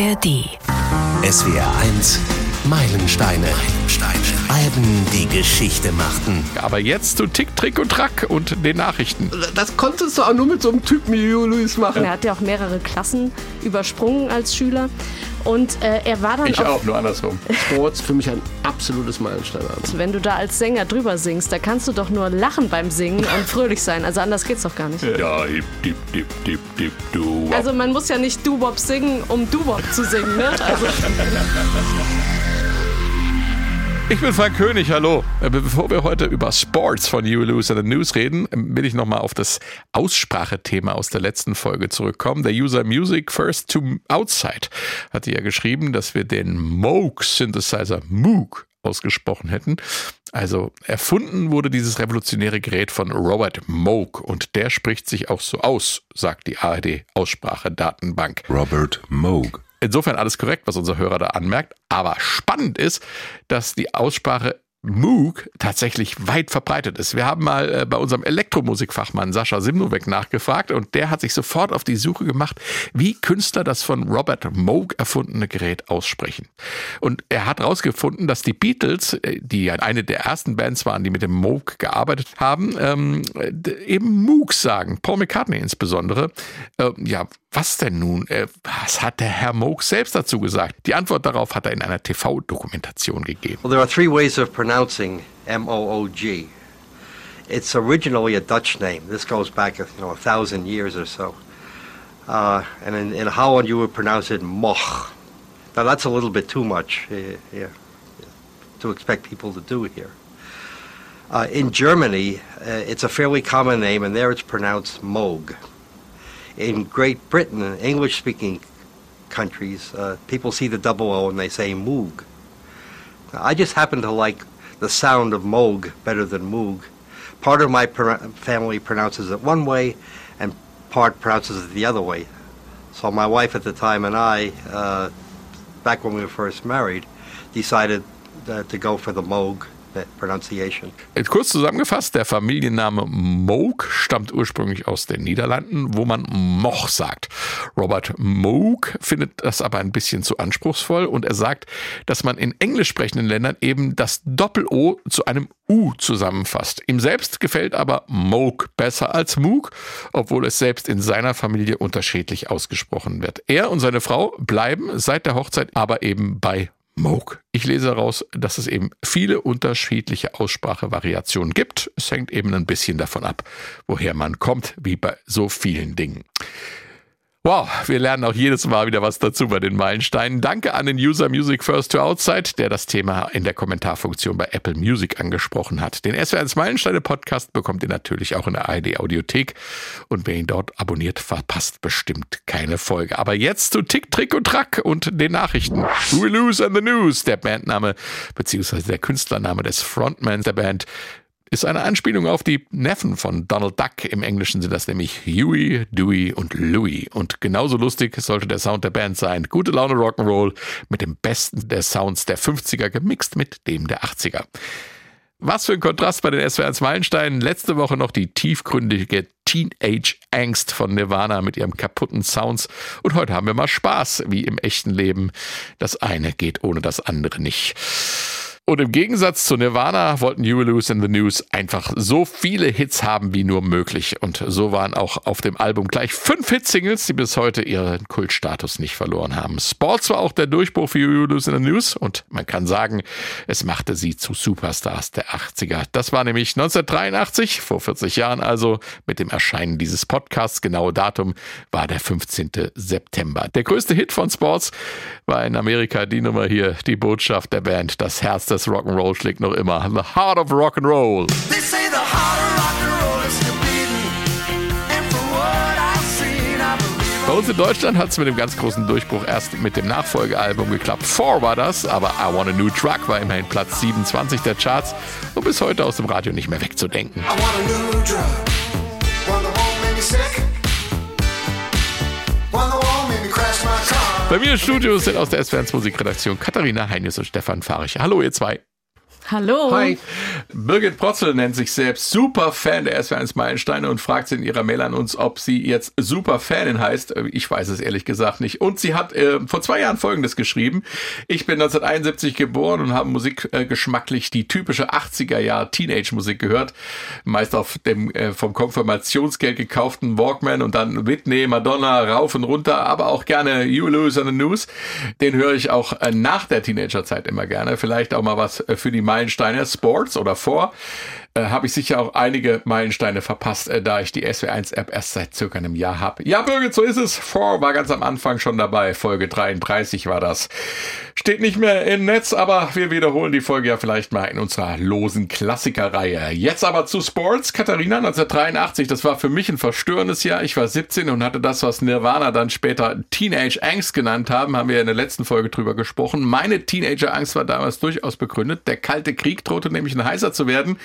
ARD. SWR 1 Meilensteine. Meilensteine. Alben, die Geschichte machten. Aber jetzt zu Tick, Trick und Track und den Nachrichten. Das konntest du auch nur mit so einem Typen wie Lewis machen. Er hat ja auch mehrere Klassen übersprungen als Schüler. Und äh, er war dann Ich auch, nur andersrum. Sports für mich ein absolutes Meilenstein. Wenn du da als Sänger drüber singst, da kannst du doch nur lachen beim Singen und fröhlich sein. Also anders geht's doch gar nicht. Ja, hip, dip, dip, dip, dip, du. Also man muss ja nicht Doo-Wop singen, um Doo-Wop zu singen, ne? Also Ich bin Frank König, hallo. Äh, Bevor wir heute über Sports von You Lose in the News reden, will ich nochmal auf das Aussprachethema aus der letzten Folge zurückkommen. Der User Music First to Outside hatte ja geschrieben, dass wir den Moog Synthesizer Moog ausgesprochen hätten. Also erfunden wurde dieses revolutionäre Gerät von Robert Moog und der spricht sich auch so aus, sagt die ARD Aussprachedatenbank. Robert Moog. Insofern alles korrekt, was unser Hörer da anmerkt. Aber spannend ist, dass die Aussprache Moog tatsächlich weit verbreitet ist. Wir haben mal äh, bei unserem Elektromusikfachmann Sascha Simnowek nachgefragt und der hat sich sofort auf die Suche gemacht, wie Künstler das von Robert Moog erfundene Gerät aussprechen. Und er hat herausgefunden, dass die Beatles, äh, die eine der ersten Bands waren, die mit dem Moog gearbeitet haben, ähm, eben Moog sagen. Paul McCartney insbesondere. Äh, ja, was denn nun? Äh, was hat der Herr Moog selbst dazu gesagt? Die Antwort darauf hat er in einer TV-Dokumentation gegeben. Well, pronouncing M O O G. It's originally a Dutch name. This goes back, you know, a thousand years or so. Uh, and in, in Holland, you would pronounce it Moch. Now, that's a little bit too much uh, yeah, to expect people to do here. Uh, in Germany, uh, it's a fairly common name, and there it's pronounced Moog. In Great Britain, English speaking countries, uh, people see the double O and they say Moog. I just happen to like the sound of Moog better than Moog. Part of my family pronounces it one way, and part pronounces it the other way. So my wife at the time and I, uh, back when we were first married, decided uh, to go for the Moog Kurz zusammengefasst, der Familienname Moog stammt ursprünglich aus den Niederlanden, wo man Moch sagt. Robert Moog findet das aber ein bisschen zu anspruchsvoll und er sagt, dass man in englisch sprechenden Ländern eben das Doppel-O zu einem U zusammenfasst. Ihm selbst gefällt aber Moog besser als Moog, obwohl es selbst in seiner Familie unterschiedlich ausgesprochen wird. Er und seine Frau bleiben seit der Hochzeit aber eben bei Moog. Ich lese daraus, dass es eben viele unterschiedliche Aussprachevariationen gibt. Es hängt eben ein bisschen davon ab, woher man kommt, wie bei so vielen Dingen. Wow, wir lernen auch jedes Mal wieder was dazu bei den Meilensteinen. Danke an den User Music First to Outside, der das Thema in der Kommentarfunktion bei Apple Music angesprochen hat. Den SWR1 Meilensteine Podcast bekommt ihr natürlich auch in der ARD Audiothek und wer ihn dort abonniert, verpasst bestimmt keine Folge. Aber jetzt zu Tick, Trick und Track und den Nachrichten. We Lose and the News, der Bandname beziehungsweise der Künstlername des Frontmans der Band ist eine Anspielung auf die Neffen von Donald Duck. Im Englischen sind das nämlich Huey, Dewey und Louie. Und genauso lustig sollte der Sound der Band sein. Gute Laune Rock'n'Roll mit dem besten der Sounds der 50er gemixt mit dem der 80er. Was für ein Kontrast bei den SWR1 Meilensteinen. Letzte Woche noch die tiefgründige Teenage Angst von Nirvana mit ihrem kaputten Sounds. Und heute haben wir mal Spaß, wie im echten Leben. Das eine geht ohne das andere nicht. Und im Gegensatz zu Nirvana wollten You Lose in the News einfach so viele Hits haben wie nur möglich. Und so waren auch auf dem Album gleich fünf Hitsingles, die bis heute ihren Kultstatus nicht verloren haben. Sports war auch der Durchbruch für You Lose in the News und man kann sagen, es machte sie zu Superstars der 80er. Das war nämlich 1983, vor 40 Jahren also, mit dem Erscheinen dieses Podcasts. Genaue Datum war der 15. September. Der größte Hit von Sports war in Amerika die Nummer hier, die Botschaft der Band. Das Herz des Rock'n'Roll schlägt noch immer. The Heart of Rock'n'Roll. They say the heart of rock and roll is still beating. And for what I've seen, I believe Bei uns in Deutschland hat es mit dem ganz großen Durchbruch erst mit dem Nachfolgealbum geklappt. Four war das, aber I Want a New Truck war immerhin Platz 27 der Charts und bis heute aus dem Radio nicht mehr wegzudenken. I want a new drug. Bei mir im Studio sind aus der SWR1 Musikredaktion Katharina Heinius und Stefan Fahrig. Hallo ihr zwei. Hallo. Hi. Birgit Protzel nennt sich selbst Superfan der SW1 Meilensteine und fragt sie in ihrer Mail an uns, ob sie jetzt Superfanin heißt. Äh, Ich weiß es ehrlich gesagt nicht. Und sie hat äh, vor zwei Jahren Folgendes geschrieben. Ich bin 1971 geboren und habe musikgeschmacklich die typische 80er Jahr Teenage-Musik gehört. Meist auf dem äh, vom Konfirmationsgeld gekauften Walkman und dann Whitney, Madonna, rauf und runter, aber auch gerne You Lose on the News. Den höre ich auch äh, nach der Teenagerzeit immer gerne. Vielleicht auch mal was äh, für die Meilensteine Sports oder vor. Äh, habe ich sicher auch einige Meilensteine verpasst, äh, da ich die SW1-App erst seit circa einem Jahr habe. Ja, Birgit, so ist es. Four war ganz am Anfang schon dabei. Folge 33 war das. Steht nicht mehr im Netz, aber wir wiederholen die Folge ja vielleicht mal in unserer losen Klassikerreihe. Jetzt aber zu Sports. Katharina, 1983, das war für mich ein verstörendes Jahr. Ich war 17 und hatte das, was Nirvana dann später Teenage Angst genannt haben, haben wir in der letzten Folge drüber gesprochen. Meine Teenager-Angst war damals durchaus begründet. Der Kalte Krieg drohte nämlich ein heißer zu werden.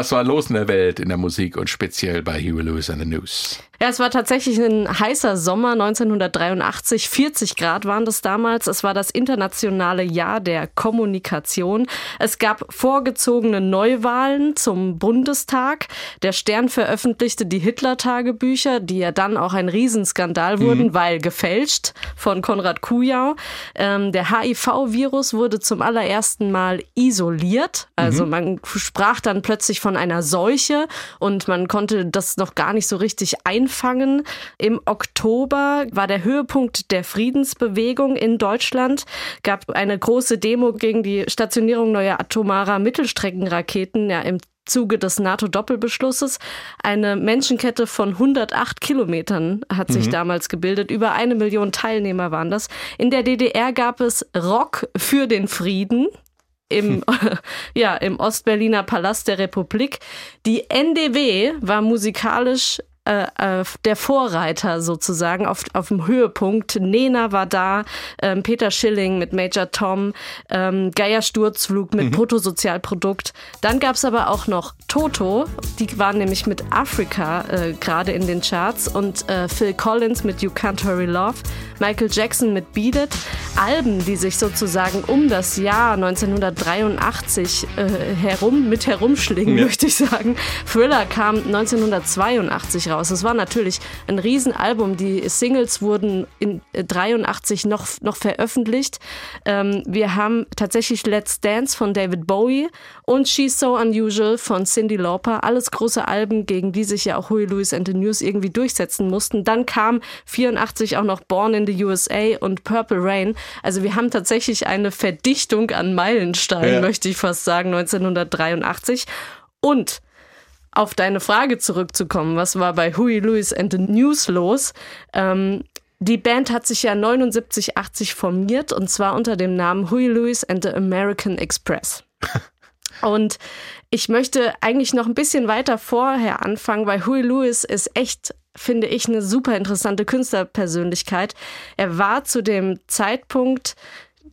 Was war los in der Welt, in der Musik und speziell bei Huey Lewis and the News? Ja, es war tatsächlich ein heißer Sommer 1983. 40 Grad waren das damals. Es war das internationale Jahr der Kommunikation. Es gab vorgezogene Neuwahlen zum Bundestag. Der Stern veröffentlichte die Hitler-Tagebücher, die ja dann auch ein Riesenskandal wurden, weil gefälscht von Konrad Kujau. Ähm, der HIV-Virus wurde zum allerersten Mal isoliert. Also man sprach dann plötzlich von einer Seuche und man konnte das noch gar nicht so richtig einfangen. Im Oktober war der Höhepunkt der Friedensbewegung in Deutschland. Gab eine große Demo gegen die Stationierung neuer atomarer Mittelstreckenraketen ja, im Zuge des NATO-Doppelbeschlusses. Eine Menschenkette von 108 Kilometern hat sich damals gebildet. Über eine Million Teilnehmer waren das. In der DDR gab es Rock für den Frieden im, ja, im Ostberliner Palast der Republik. Die NDW war musikalisch äh, äh, der Vorreiter sozusagen auf, auf dem Höhepunkt. Nena war da, ähm, Peter Schilling mit Major Tom, ähm, Geier Sturzflug mit Bruttosozialprodukt. Dann gab's aber auch noch Toto, die waren nämlich mit Afrika äh, gerade in den Charts und äh, Phil Collins mit You Can't Hurry Love, Michael Jackson mit Beat It. Alben, die sich sozusagen um das Jahr 1983 äh, herum mit herumschlingen, möchte ich sagen. Thriller kam 1982 raus. Es war natürlich ein Riesenalbum. Die Singles wurden in äh, 83 noch, noch veröffentlicht. Ähm, wir haben tatsächlich Let's Dance von David Bowie und She's So Unusual von Cindy Lauper. Alles große Alben, gegen die sich ja auch Huey Lewis and the News irgendwie durchsetzen mussten. Dann kam 84 auch noch Born in the USA und Purple Rain. Also wir haben tatsächlich eine Verdichtung an Meilensteinen, Ja. möchte ich fast sagen, 1983. Und auf deine Frage zurückzukommen, was war bei Huey Lewis and the News los? Ähm, die Band hat sich ja 79, 80 formiert und zwar unter dem Namen Huey Lewis and the American Express. Und ich möchte eigentlich noch ein bisschen weiter vorher anfangen, weil Huey Lewis ist echt, finde ich, eine super interessante Künstlerpersönlichkeit. Er war zu dem Zeitpunkt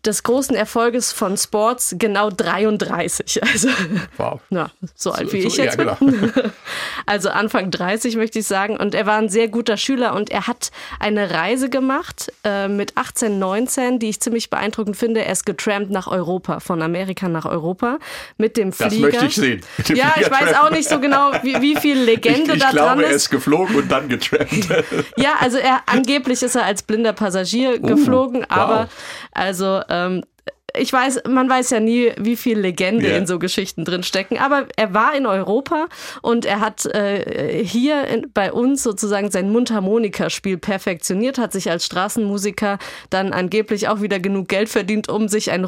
des großen Erfolges von Sports genau 33. Also Wow. ja, so alt wie so- ich ja, jetzt genau. bin. Also Anfang 30 möchte ich sagen. Und er war ein sehr guter Schüler und er hat eine Reise gemacht äh, mit 18, 19, die ich ziemlich beeindruckend finde. Er ist getrampt nach Europa, von Amerika nach Europa mit dem Das Flieger. möchte ich sehen. Ja, ich weiß auch nicht so genau, wie, wie viel Legende Ich, ich da dran glaube, er ist. ist geflogen und dann getrampt. Ja, also er angeblich ist er als blinder Passagier geflogen, Uh, wow. aber also ähm, ich weiß, man weiß ja nie, wie viel Legende Ja. in so Geschichten drin stecken. Aber er war in Europa und er hat äh, hier in, bei uns sozusagen sein Mundharmonikaspiel perfektioniert, hat sich als Straßenmusiker dann angeblich auch wieder genug Geld verdient, um sich ein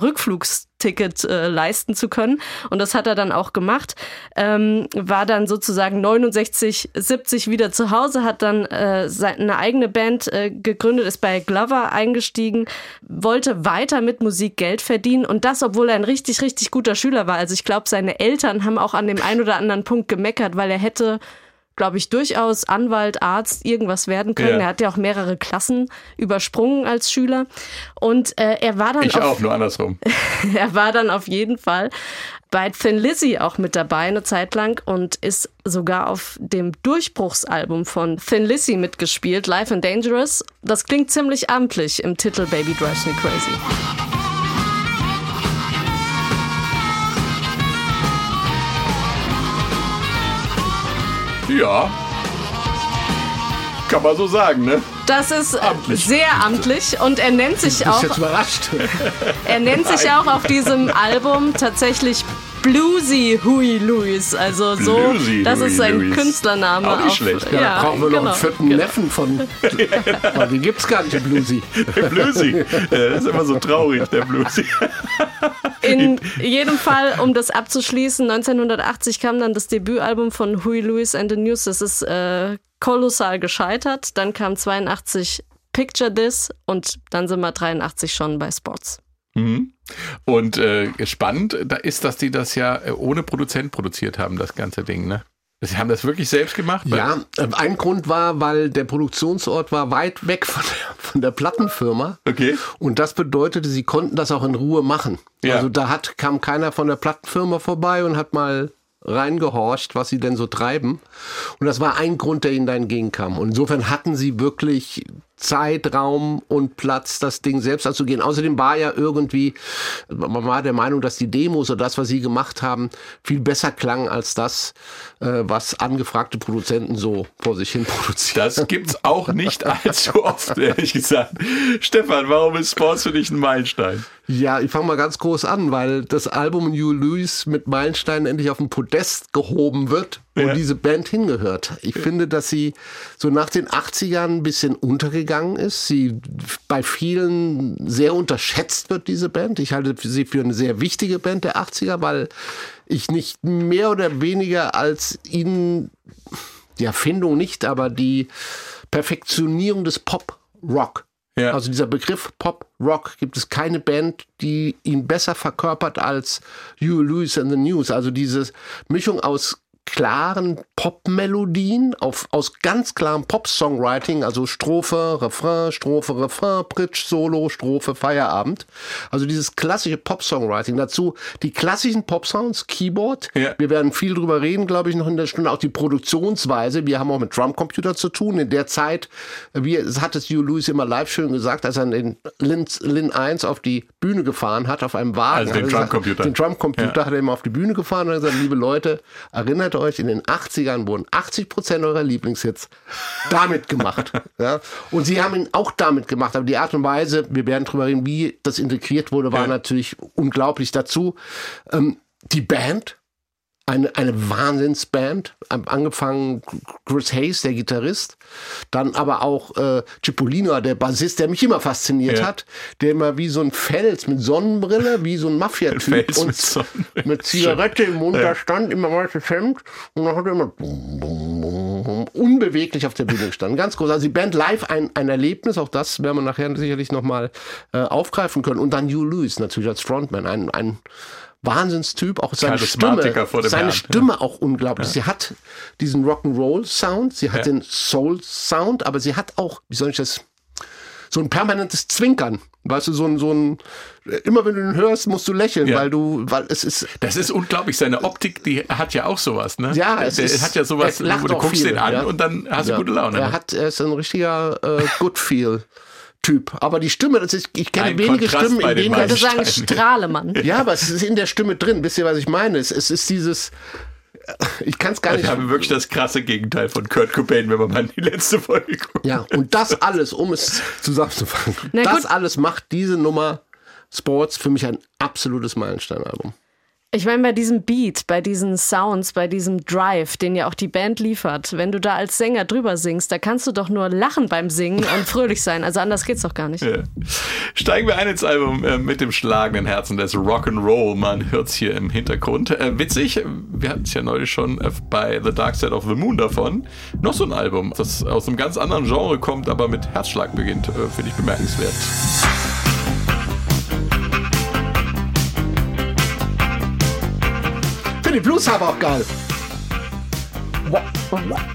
Rückflugsticket äh, leisten zu können. Und das hat er dann auch gemacht. Ähm, war dann sozusagen 69, 70 wieder zu Hause, hat dann äh, seine eigene Band äh, gegründet, ist bei Glover eingestiegen, wollte weiter mit Musik Geld verdienen und das, obwohl er ein richtig, richtig guter Schüler war. Also ich glaube, seine Eltern haben auch an dem einen oder anderen Punkt gemeckert, weil er hätte glaube ich, durchaus Anwalt, Arzt, irgendwas werden können. Ja. Er hat ja auch mehrere Klassen übersprungen als Schüler. Und äh, er war dann Ich auf, auch, nur andersrum. er war dann auf jeden Fall bei Thin Lizzy auch mit dabei eine Zeit lang und ist sogar auf dem Durchbruchsalbum von Thin Lizzy mitgespielt, Life and Dangerous. Das klingt ziemlich amtlich im Titel Baby Drives Me Crazy. Ja. Kann man so sagen, ne? Das ist äh, Amtlich. sehr amtlich und er nennt sich auch, jetzt überrascht. er nennt sich auch auf diesem Album tatsächlich Bluesy Huey Lewis. Also so, Bluesy das Huey ist sein Lewis. Künstlername. Auch nicht auf, schlecht. Ja, Ja, da brauchen wir noch genau. einen vierten Neffen von. Aber die gibt's gar nicht, die Bluesy. Bluesy. Äh, Das ist immer so traurig, der Bluesy. In jedem Fall, um das abzuschließen, 1980 kam dann das Debütalbum von Huey Lewis and the News. Das ist äh, kolossal gescheitert. Dann kam 82 Picture This und dann sind wir 83 schon bei Sports. Mhm. Und äh, spannend da ist, dass die das ja äh, ohne Produzent produziert haben, das ganze Ding, ne? Sie haben das wirklich selbst gemacht? Ja, äh, ein Grund war, weil der Produktionsort war weit weg von der, von der Plattenfirma. Okay. Und das bedeutete, sie konnten das auch in Ruhe machen. Ja. Also da hat, kam keiner von der Plattenfirma vorbei und hat mal reingehorcht, was sie denn so treiben. Und das war ein Grund, der ihnen da entgegenkam. Und insofern hatten sie wirklich Zeit, Raum und Platz, das Ding selbst anzugehen. Außerdem war ja irgendwie, man war der Meinung, dass die Demos oder das, was sie gemacht haben, viel besser klang als das, äh, was angefragte Produzenten so vor sich hin produzieren. Das gibt's auch nicht allzu oft, ehrlich gesagt. Stefan, warum ist Sports für dich ein Meilenstein? Ja, ich fange mal ganz groß an, weil das Album New Lewis mit Meilenstein endlich auf den Podest gehoben wird, wo Ja. diese Band hingehört. Ich finde, dass sie so nach den 80ern ein bisschen untergegangen ist. Sie bei vielen sehr unterschätzt wird, diese Band. Ich halte sie für eine sehr wichtige Band der 80er, weil ich nicht mehr oder weniger als ihnen die Erfindung nicht, aber die Perfektionierung des Pop-Rock. Ja. Also dieser Begriff Pop-Rock gibt es keine Band, die ihn besser verkörpert als Hugh Lewis and the News. Also diese Mischung aus klaren Pop-Melodien, auf, aus ganz klarem Pop-Songwriting, also Strophe, Refrain, Strophe, Refrain, Bridge, Solo, Strophe, Feierabend. Also dieses klassische Pop-Songwriting. Dazu die klassischen Pop-Sounds, Keyboard. Ja. Wir werden viel drüber reden, glaube ich, noch in der Stunde. Auch die Produktionsweise. Wir haben auch mit Drumcomputer zu tun. In der Zeit, wie es hat es Hugh Lewis immer live schön gesagt, als er den Lin, Lin 1 auf die Bühne gefahren hat, auf einem Wagen. Also den er Drumcomputer. Den Drumcomputer Ja. hat er immer auf die Bühne gefahren und hat gesagt, liebe Leute, erinnert euch, in den 80ern wurden 80 Prozent eurer Lieblingshits damit gemacht. ja? Und sie haben ihn auch damit gemacht, aber die Art und Weise, wir werden drüber reden, wie das integriert wurde, war Ja. natürlich unglaublich dazu. Ähm, die Band, eine, eine Wahnsinnsband, angefangen Chris Hayes, der Gitarrist, dann aber auch äh, Cipollino, der Bassist, der mich immer fasziniert Ja. hat, der immer wie so ein Fels mit Sonnenbrille, wie so ein Mafia-Typ und mit mit Zigarette im Mund da stand, immer weißes Hemd und dann hat er immer bum, bum, bum, bum, unbeweglich auf der Bühne gestanden. Ganz groß. Also die Band live ein, ein Erlebnis, auch das werden wir nachher sicherlich nochmal äh, aufgreifen können. Und dann Hugh Lewis natürlich als Frontman, ein, ein Wahnsinnstyp, auch seine Stimme, seine Herrn. Stimme auch unglaublich. Sie hat diesen Rock'n'Roll-Sound, sie hat Ja. den Soul-Sound, aber sie hat auch, wie soll ich das, so ein permanentes Zwinkern. Weißt du, so ein, so ein, immer wenn du ihn hörst, musst du lächeln, Ja. weil du, weil es ist, Das ist unglaublich. Seine Optik, die hat ja auch sowas, ne? Ja, es Der ist, hat ja sowas, wo du guckst viel, den an ja. und dann hast du Ja. gute Laune. Er ne? hat, er ist ein richtiger äh, Good Feel Typ. Aber die Stimme, das ist, ich kenne Ein wenige Kontrast Stimmen, in den denen Ich sagen. Strahlemann. ja, aber es ist in der Stimme drin. Wisst ihr, was ich meine? Es, es ist dieses, ich kann es gar Ich nicht. habe wirklich das krasse Gegenteil von Kurt Cobain, wenn man mal in die letzte Folge guckt. Ja, und das alles, um es zusammenzufassen, Na das alles macht diese Nummer Sports für mich ein absolutes Meilensteinalbum. Ich meine, bei diesem Beat, bei diesen Sounds, bei diesem Drive, den ja auch die Band liefert, wenn du da als Sänger drüber singst, da kannst du doch nur lachen beim Singen und fröhlich sein. Also anders geht's doch gar nicht. Ja. Steigen wir ein ins Album äh, mit dem schlagenden Herzen des Rock'n'Roll. Man hört's hier im Hintergrund. Äh, witzig, wir hatten es ja neulich schon äh, bei The Dark Side of the Moon davon. Noch so ein Album, das aus einem ganz anderen Genre kommt, aber mit Herzschlag beginnt. Äh, Finde ich bemerkenswert. Finde die Blues aber auch geil.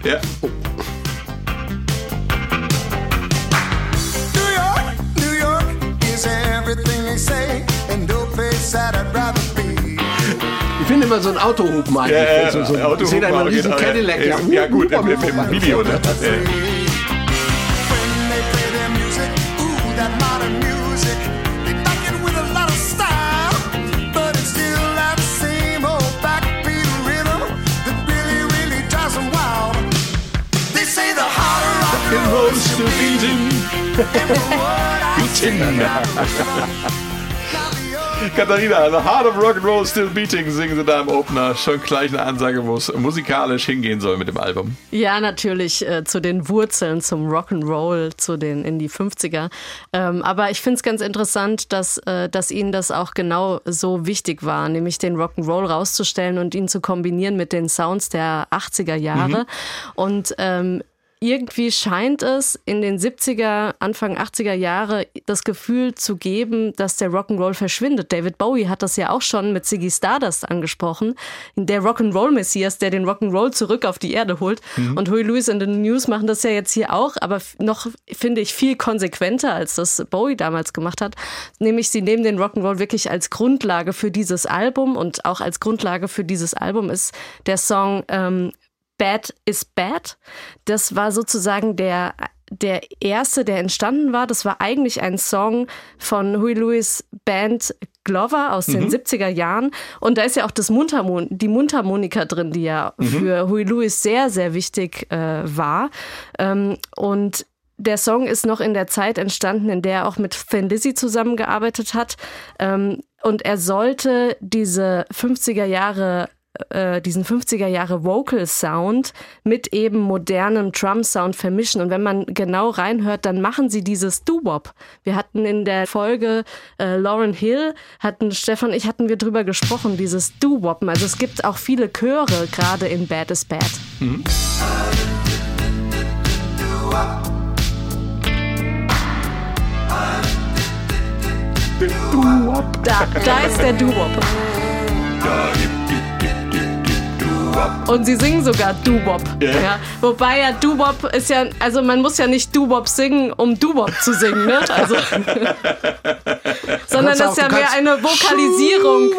Ja. New York, New York is everything they say, and no place that I'd rather be. Ich finde immer so ein Autohupen eigentlich. Ja, ja, so, so, Autohupen ich sehe da immer riesen genau, ja. Cadillac. Ja, ja, gut, im- im- im Video, ne? Beating. Katharina, The Heart of Rock and Roll Still Beating singen sie da im Opener. Schon gleich eine Ansage, wo es musikalisch hingehen soll mit dem Album. Ja, natürlich äh, zu den Wurzeln, zum Rock'n'Roll, zu den in die 50er. Ähm, aber ich finde es ganz interessant, dass, äh, dass Ihnen das auch genau so wichtig war, nämlich den Rock'n'Roll rauszustellen und ihn zu kombinieren mit den Sounds der 80er Jahre. Und ähm, irgendwie scheint es in den 70er, Anfang 80er Jahre das Gefühl zu geben, dass der Rock'n'Roll verschwindet. David Bowie hat das ja auch schon mit Ziggy Stardust angesprochen. Der Rock'n'Roll-Messias, der den Rock'n'Roll zurück auf die Erde holt. Und Huey Lewis and the News machen das ja jetzt hier auch, aber noch, finde ich, viel konsequenter, als das Bowie damals gemacht hat. Nämlich, sie nehmen den Rock'n'Roll wirklich als Grundlage für dieses Album und auch als Grundlage für dieses Album ist der Song ähm, Bad is Bad. Das war sozusagen der, der erste, der entstanden war. Das war eigentlich ein Song von Huey Lewis Band Glover aus den 70er Jahren. Und da ist ja auch das Mundharmon die Mundharmonika drin, die ja für Huey Lewis sehr, sehr wichtig äh, war. Ähm, und der Song ist noch in der Zeit entstanden, in der er auch mit Thin Lizzy zusammengearbeitet hat. Ähm, und er sollte diese 50er Jahre äh, diesen 50er Jahre Vocal Sound mit eben modernem Drum Sound vermischen. Und wenn man genau reinhört, dann machen sie dieses Doo-Wop. Wir hatten in der Folge äh, Lauren Hill, hatten Stefan und ich hatten wir drüber gesprochen, dieses Doo-Woppen. Also es gibt auch viele Chöre, gerade in Bad is Bad. Da, da ist der Doo-Wop. Und sie singen sogar Doo-Wop. Ja. Wobei ja Doo-Wop ist ja, also man muss ja nicht Doo-Wop singen, um Doo-Wop zu singen, ne? Also, sondern das ist ja mehr eine Vokalisierung.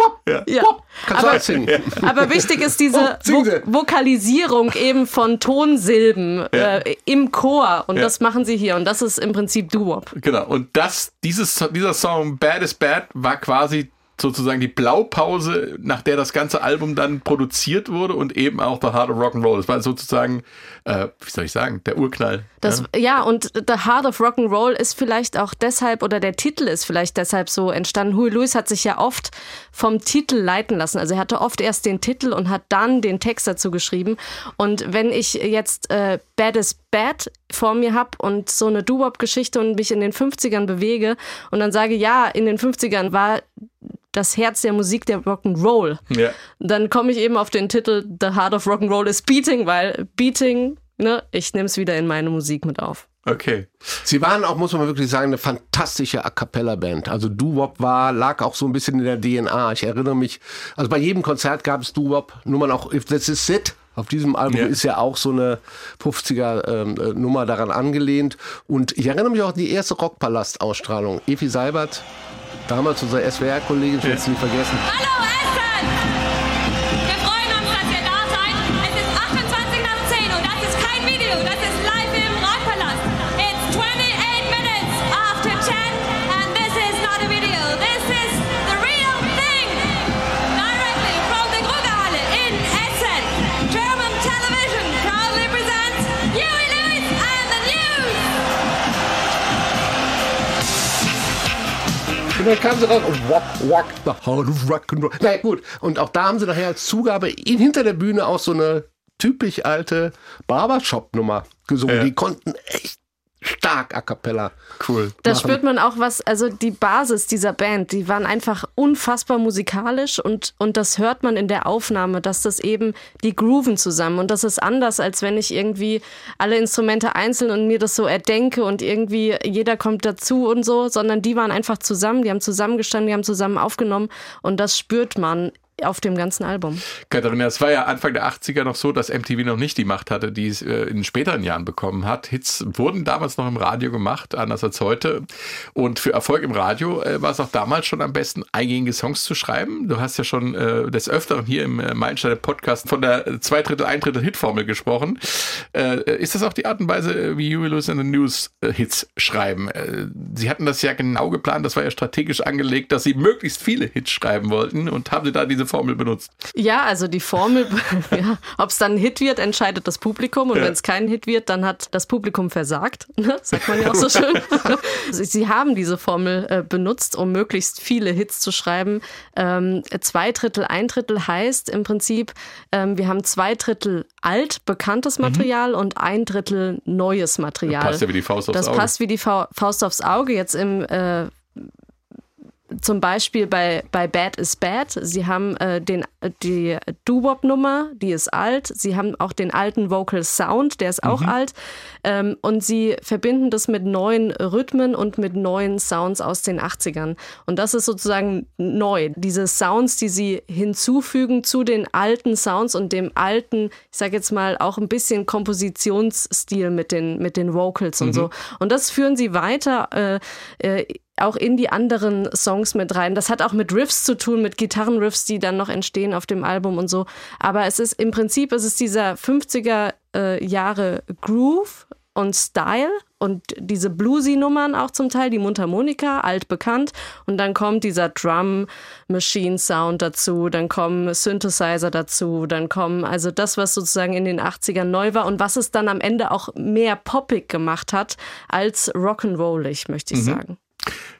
Ja. Kannst du Aber, auch singen. aber wichtig ist diese Oh, Vo Sie. Vokalisierung eben von Tonsilben äh, im Chor. Und das machen sie hier. Und das ist im Prinzip Doo-Wop. Genau. Und das, dieses, dieser Song Bad is Bad war quasi sozusagen die Blaupause, nach der das ganze Album dann produziert wurde und eben auch The Heart of Rock'n'Roll. Das war sozusagen, äh, wie soll ich sagen, der Urknall. Das, ja. und The Heart of Rock'n'Roll ist vielleicht auch deshalb, oder der Titel ist vielleicht deshalb so entstanden. Huey Lewis hat sich ja oft vom Titel leiten lassen. Also er hatte oft erst den Titel und hat dann den Text dazu geschrieben. Und wenn ich jetzt äh, Bad is Bad vor mir habe und so eine Doo-Wop-Geschichte und mich in den 50ern bewege und dann sage, ja, in den 50ern war das Herz der Musik der Rock'n'Roll Ja. dann komme ich eben auf den Titel The Heart of Rock'n'Roll is Beating, weil Beating, ne, ich nehme es wieder in meine Musik mit auf. Okay. Sie waren auch, muss man wirklich sagen, eine fantastische A Cappella-Band. Also Doo-Wop war, lag auch so ein bisschen in der DNA. Ich erinnere mich, also bei jedem Konzert gab es Doo-Wop. Nur mal auch If This Is It. Auf diesem Album Ja. ist ja auch so eine 50er-Nummer ähm, daran angelehnt. Und ich erinnere mich auch an die erste Rockpalast-Ausstrahlung. Evi Seibert, damals unsere SWR-Kollegin, ich werde es nie vergessen. Hallo Und dann kam sie raus und walk, walk the heart of rock and roll. Na ja, gut. Und auch da haben sie nachher als Zugabe in, hinter der Bühne auch so eine typisch alte Barbershop-Nummer gesungen. Ja. Die konnten echt stark a cappella. Cool. Da machen. spürt man auch was, also die Basis dieser Band, die waren einfach unfassbar musikalisch und, und das hört man in der Aufnahme, dass das eben, die grooven zusammen und das ist anders, als wenn ich irgendwie alle Instrumente einzeln und mir das so erdenke und irgendwie jeder kommt dazu und so, sondern die waren einfach zusammen, die haben zusammengestanden, die haben zusammen aufgenommen und das spürt man auf dem ganzen Album. Katharina, es war ja Anfang der 80er noch so, dass MTV noch nicht die Macht hatte, die es äh, in späteren Jahren bekommen hat. Hits wurden damals noch im Radio gemacht, anders als heute. Und für Erfolg im Radio äh, war es auch damals schon am besten, eingängige Songs zu schreiben. Du hast ja schon äh, des Öfteren hier im äh, Meilensteine Podcast von der zwei Drittel, ein Drittel Hitformel gesprochen. Ist das auch die Art und Weise, wie Huey Lewis and the News Hits schreiben? Sie hatten das ja genau geplant, das war ja strategisch angelegt, dass sie möglichst viele Hits schreiben wollten und haben sie da diese diese Formel benutzt. Ja, also die Formel, ja, ob es dann ein Hit wird, entscheidet das Publikum. Und Ja. wenn es kein Hit wird, dann hat das Publikum versagt. Ne? Sagt man ja auch so schön. Sie haben diese Formel äh, benutzt, um möglichst viele Hits zu schreiben. Ähm, zwei Drittel, ein Drittel heißt im Prinzip, ähm, wir haben zwei Drittel alt, bekanntes Material und ein Drittel neues Material. Mhm. Passt ja wie die Faust aufs das Auge. passt wie die Fa Faust aufs Auge. Jetzt im äh, zum Beispiel bei, bei Bad is Bad. Sie haben äh, den, die Doo-Wop-Nummer, die ist alt. Sie haben auch den alten Vocal Sound, der ist auch alt. Ähm, und sie verbinden das mit neuen Rhythmen und mit neuen Sounds aus den 80ern. Und das ist sozusagen neu. Diese Sounds, die sie hinzufügen zu den alten Sounds und dem alten, ich sag jetzt mal, auch ein bisschen Kompositionsstil mit den, mit den Vocals und so. Und das führen sie weiter. Äh, äh, auch in die anderen Songs mit rein. Das hat auch mit Riffs zu tun, mit Gitarrenriffs, die dann noch entstehen auf dem Album und so. Aber es ist im Prinzip, es ist dieser 50er äh, Jahre Groove und Style und diese Bluesy-Nummern auch zum Teil, die Mundharmonika, altbekannt. Und dann kommt dieser Drum-Machine-Sound dazu, dann kommen Synthesizer dazu, dann kommen also das, was sozusagen in den 80ern neu war und was es dann am Ende auch mehr poppig gemacht hat als Rock'n'Rollig, möchte ich sagen.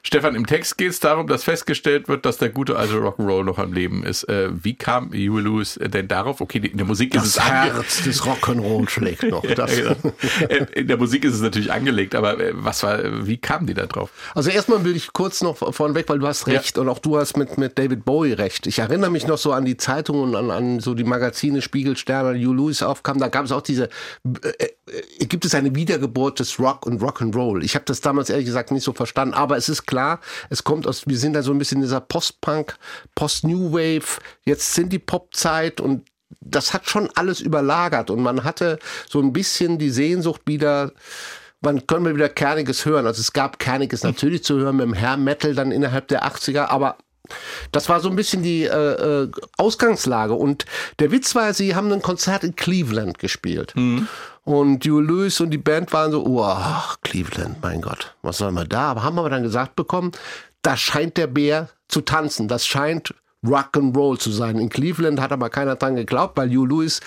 Stefan, im Text geht es darum, dass festgestellt wird, dass der gute alte Rock'n'Roll noch am Leben ist. Äh, wie kam Huey Lewis denn darauf? Okay, in der Musik ist Das es ange Herz des Rock'n'Roll schlägt noch. Das. Ja, genau. Äh, In der Musik ist es natürlich angelegt, aber äh, was war, wie kamen die da drauf? Also erstmal will ich kurz noch vorneweg, weil du hast recht und auch du hast mit, mit David Bowie recht. Ich erinnere mich noch so an die Zeitungen, an, an so die Magazine Spiegel, Sterne, Hugh Lewis aufkam. Da gab es auch diese, äh, äh, gibt es eine Wiedergeburt des Rock und Rock'n'Roll. Ich habe das damals ehrlich gesagt nicht so verstanden, aber es ist klar, es kommt aus, wir sind da so ein bisschen in dieser Post-Punk, Post-New Wave, jetzt sind die Popzeit und das hat schon alles überlagert und man hatte so ein bisschen die Sehnsucht wieder, wann können wir wieder Kerniges hören? Also es gab Kerniges natürlich zu hören mit dem Hair Metal dann innerhalb der 80er, aber das war so ein bisschen die äh, äh, Ausgangslage. Und der Witz war, sie haben ein Konzert in Cleveland gespielt. Und Hugh Lewis und die Band waren so, oh, Cleveland, mein Gott, was soll man da? Aber haben aber dann gesagt bekommen, da scheint der Bär zu tanzen. Das scheint Rock'n'Roll zu sein. In Cleveland hat aber keiner dran geglaubt, weil Hugh Lewis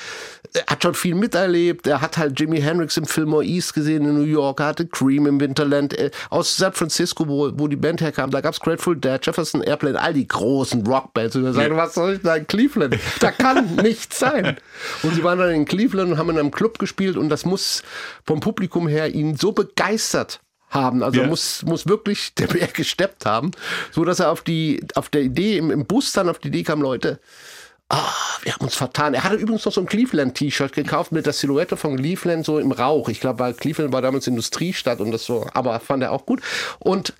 hat schon viel miterlebt. Er hat halt Jimi Hendrix im Fillmore East gesehen in New York, er hatte Cream im Winterland. Aus San Francisco, wo, wo die Band herkam, da gab's Grateful Dead, Jefferson Airplane, all die großen Rockbands. Und er sagte, was soll ich da in Cleveland? Da kann nichts sein. Und sie waren dann in Cleveland und haben in einem Club gespielt und das muss vom Publikum her ihn so begeistert haben. Also Ja. muss, muss wirklich der Bär gesteppt haben, so dass er auf die, auf der Idee, im, im Bus dann auf die Idee kam, Leute, ah, wir haben uns vertan. Er hatte übrigens noch so ein Cleveland-T-Shirt gekauft mit der Silhouette von Cleveland so im Rauch. Ich glaube, weil Cleveland war damals Industriestadt und das so, aber fand er auch gut. Und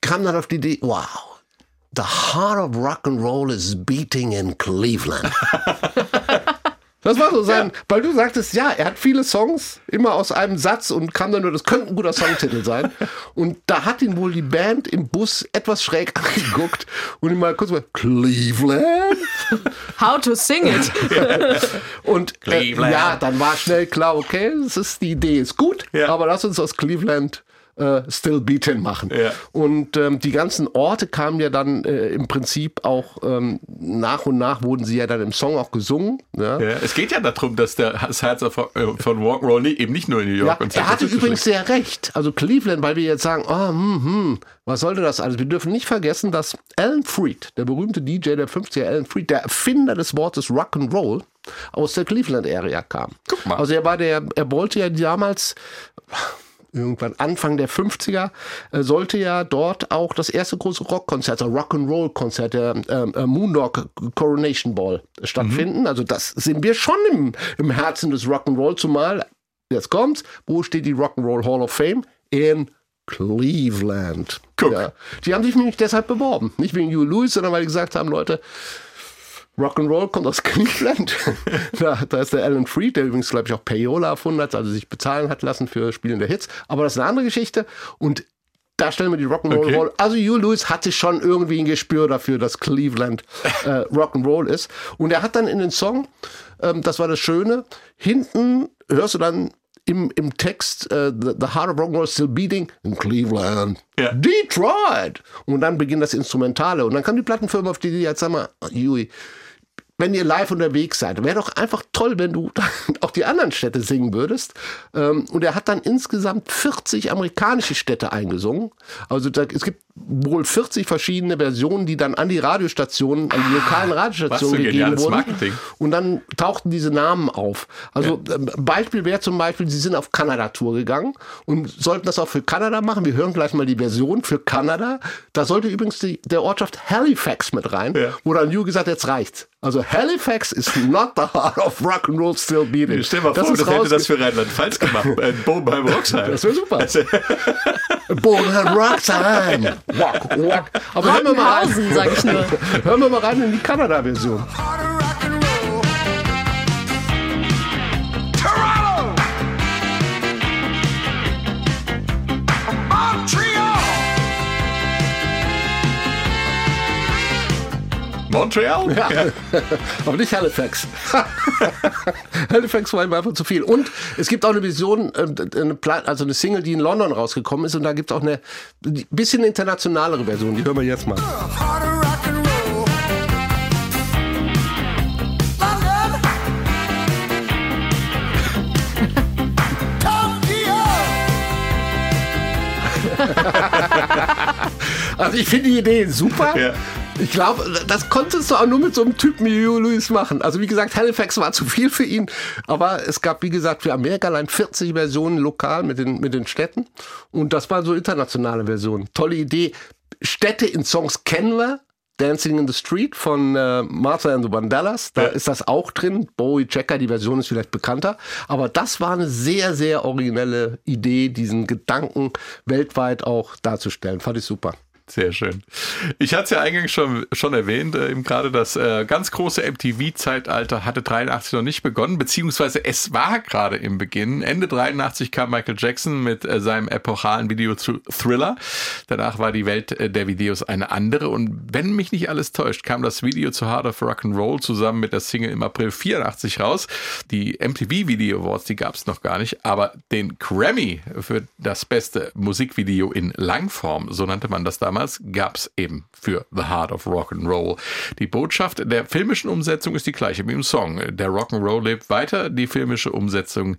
kam dann auf die Idee, wow, the heart of rock and roll is beating in Cleveland. Das war so sein, weil du sagtest, ja, er hat viele Songs, immer aus einem Satz und kam dann nur, das könnte ein guter Songtitel sein. Und da hat ihn wohl die Band im Bus etwas schräg angeguckt und ihm mal kurz mal, Cleveland? How to sing it. Und äh, Cleveland. ja, dann war schnell klar, okay, das ist, die Idee ist gut, Ja. aber lass uns aus Cleveland äh, Still Beatin machen. Ja. Und ähm, die ganzen Orte kamen ja dann äh, im Prinzip auch ähm, nach und nach wurden sie ja dann im Song auch gesungen. Ja. Ja, es geht ja darum, dass der, das Herz von, äh, von nicht- eben nicht nur in New York Ja, und er hatte übrigens sehr recht. Also Cleveland, weil wir jetzt sagen, oh, hm, hm, was sollte das alles? Wir dürfen nicht vergessen, dass Alan Freed, der berühmte DJ der 50er, Alan Freed, der Erfinder des Wortes Rock'n'Roll, aus der Cleveland-Area kam. Guck mal. Also er war der, er wollte ja damals irgendwann Anfang der 50er, äh, sollte ja dort auch das erste große Rockkonzert, also Rock'n'Roll-Konzert, der ähm, äh, Moondog Coronation Ball stattfinden. Also das sind wir schon im, im Herzen des Rock'n'Roll, zumal, jetzt kommt's, wo steht die Rock'n'Roll Hall of Fame? In Cleveland. Guck. Ja. Die haben sich nämlich deshalb beworben. Nicht wegen Hugh Lewis, sondern weil die gesagt haben, Leute, Rock'n'Roll kommt aus Cleveland. da, da ist der Alan Freed, der übrigens, glaube ich, auch Payola erfunden hat, also sich bezahlen hat lassen für spielende Hits. Aber das ist eine andere Geschichte. Und da stellen wir die Rock'n'Roll Okay. Hall. Also Hugh Lewis hatte schon irgendwie ein Gespür dafür, dass Cleveland äh, Rock'n'Roll ist. Und er hat dann in den Song, ähm, das war das Schöne, hinten hörst du dann im, im Text äh, the, the Heart of Rock'n'Roll is still beating in Cleveland. Ja. Detroit! Und dann beginnt das Instrumentale. Und dann kam die Plattenfirma auf die Idee, jetzt sag mal, Huey, wenn ihr live unterwegs seid, wäre doch einfach toll, wenn du auch die anderen Städte singen würdest. Ähm, Und er hat dann insgesamt 40 amerikanische Städte eingesungen. Also da, es gibt wohl 40 verschiedene Versionen, die dann an die Radiostationen, an die lokalen Radiostationen was für gegeben wurden. Marketing. Und dann tauchten diese Namen auf. Also ähm, Beispiel wäre zum Beispiel, sie sind auf Kanada-Tour gegangen und sollten das auch für Kanada machen. Wir hören gleich mal die Version für Kanada. Da sollte übrigens die, der Ortschaft Halifax mit rein, Ja. wo dann Hugh gesagt jetzt reicht's. Also Halifax is not the heart of rock and roll still beating. Stell dir mal vor, ist das hätte das für Rheinland-Pfalz gemacht. Ein Boom beim Roxheim. Das wäre super. Also, Boden Aber hören wir mal rein. Rottenhausen, sag ich nur. Hören wir mal rein in die Kanada-Version. Montreal? Ja. Aber nicht Halifax. Halifax war ihm einfach zu viel. Und es gibt auch eine Vision, äh, also eine Single, die in London rausgekommen ist. Und da gibt es auch eine bisschen internationalere Version. Die hören wir jetzt mal. Also ich finde die Idee super. Ja. Ich glaube, das konntest du auch nur mit so einem Typen wie Lewis machen. Also wie gesagt, Halifax war zu viel für ihn. Aber es gab, wie gesagt, für Amerika allein 40 Versionen lokal mit den, mit den Städten. Und das waren so internationale Versionen. Tolle Idee. Städte in Songs kennen wir. Dancing in the Street von äh, Martha and the Vandellas, da Ja. ist das auch drin. Bowie Checker, die Version ist vielleicht bekannter. Aber das war eine sehr, sehr originelle Idee, diesen Gedanken weltweit auch darzustellen. Fand ich super. Sehr schön. Ich hatte es ja eingangs schon, schon erwähnt, äh, eben gerade das äh, ganz große MTV-Zeitalter hatte 83 noch nicht begonnen, beziehungsweise es war gerade im Beginn. Ende 83 kam Michael Jackson mit äh, seinem epochalen Video zu Thriller. Danach war die Welt äh, der Videos eine andere und wenn mich nicht alles täuscht, kam das Video zu Hard of Rock'n'Roll zusammen mit der Single im April 84 raus. Die MTV Video Awards, die gab es noch gar nicht, aber den Grammy für das beste Musikvideo in Langform, so nannte man das damals, gab es eben für The Heart of Rock'n'Roll. Die Botschaft der filmischen Umsetzung ist die gleiche wie im Song. Der Rock'n'Roll lebt weiter, die filmische Umsetzung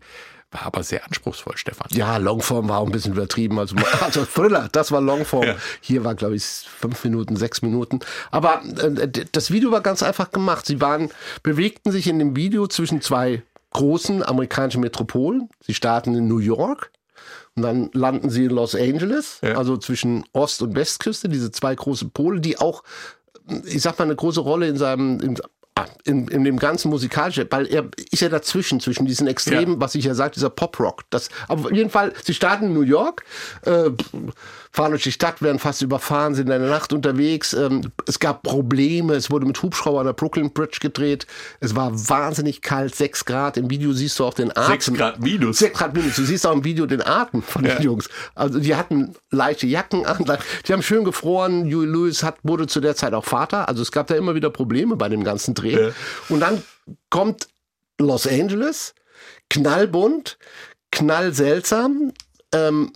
war aber sehr anspruchsvoll, Stefan. Ja, Longform war auch ein bisschen übertrieben. Also, also Thriller, das war Longform. Ja. Hier war, glaube ich, fünf Minuten, sechs Minuten. Aber äh, das Video war ganz einfach gemacht. Sie waren, bewegten sich in dem Video zwischen zwei großen amerikanischen Metropolen. Sie starten in New York. Und dann landen sie in Los Angeles, Ja. also zwischen Ost- und Westküste, diese zwei großen Pole, die auch, ich sag mal, eine große Rolle in seinem, in, in, in dem ganzen musikalischen, weil er ist ja dazwischen, zwischen diesen Extremen, Ja. was ich ja sage, dieser Pop-Rock. Das, aber auf jeden Fall, sie starten in New York, äh, fahren durch die Stadt, werden fast überfahren, sind in der Nacht unterwegs. Ähm, es gab Probleme, es wurde mit Hubschrauber an der Brooklyn Bridge gedreht. Es war wahnsinnig kalt, sechs Grad. Im Video siehst du auch den Atem. Sechs Grad minus. Sechs Grad minus. Du siehst auch im Video den Atem von den Ja. Jungs. Also die hatten leichte Jacken an, die haben schön gefroren. Huey Lewis hat, wurde zu der Zeit auch Vater. Also es gab da immer wieder Probleme bei dem ganzen Dreh. Ja. Und dann kommt Los Angeles, knallbunt, knallseltsam. Ähm,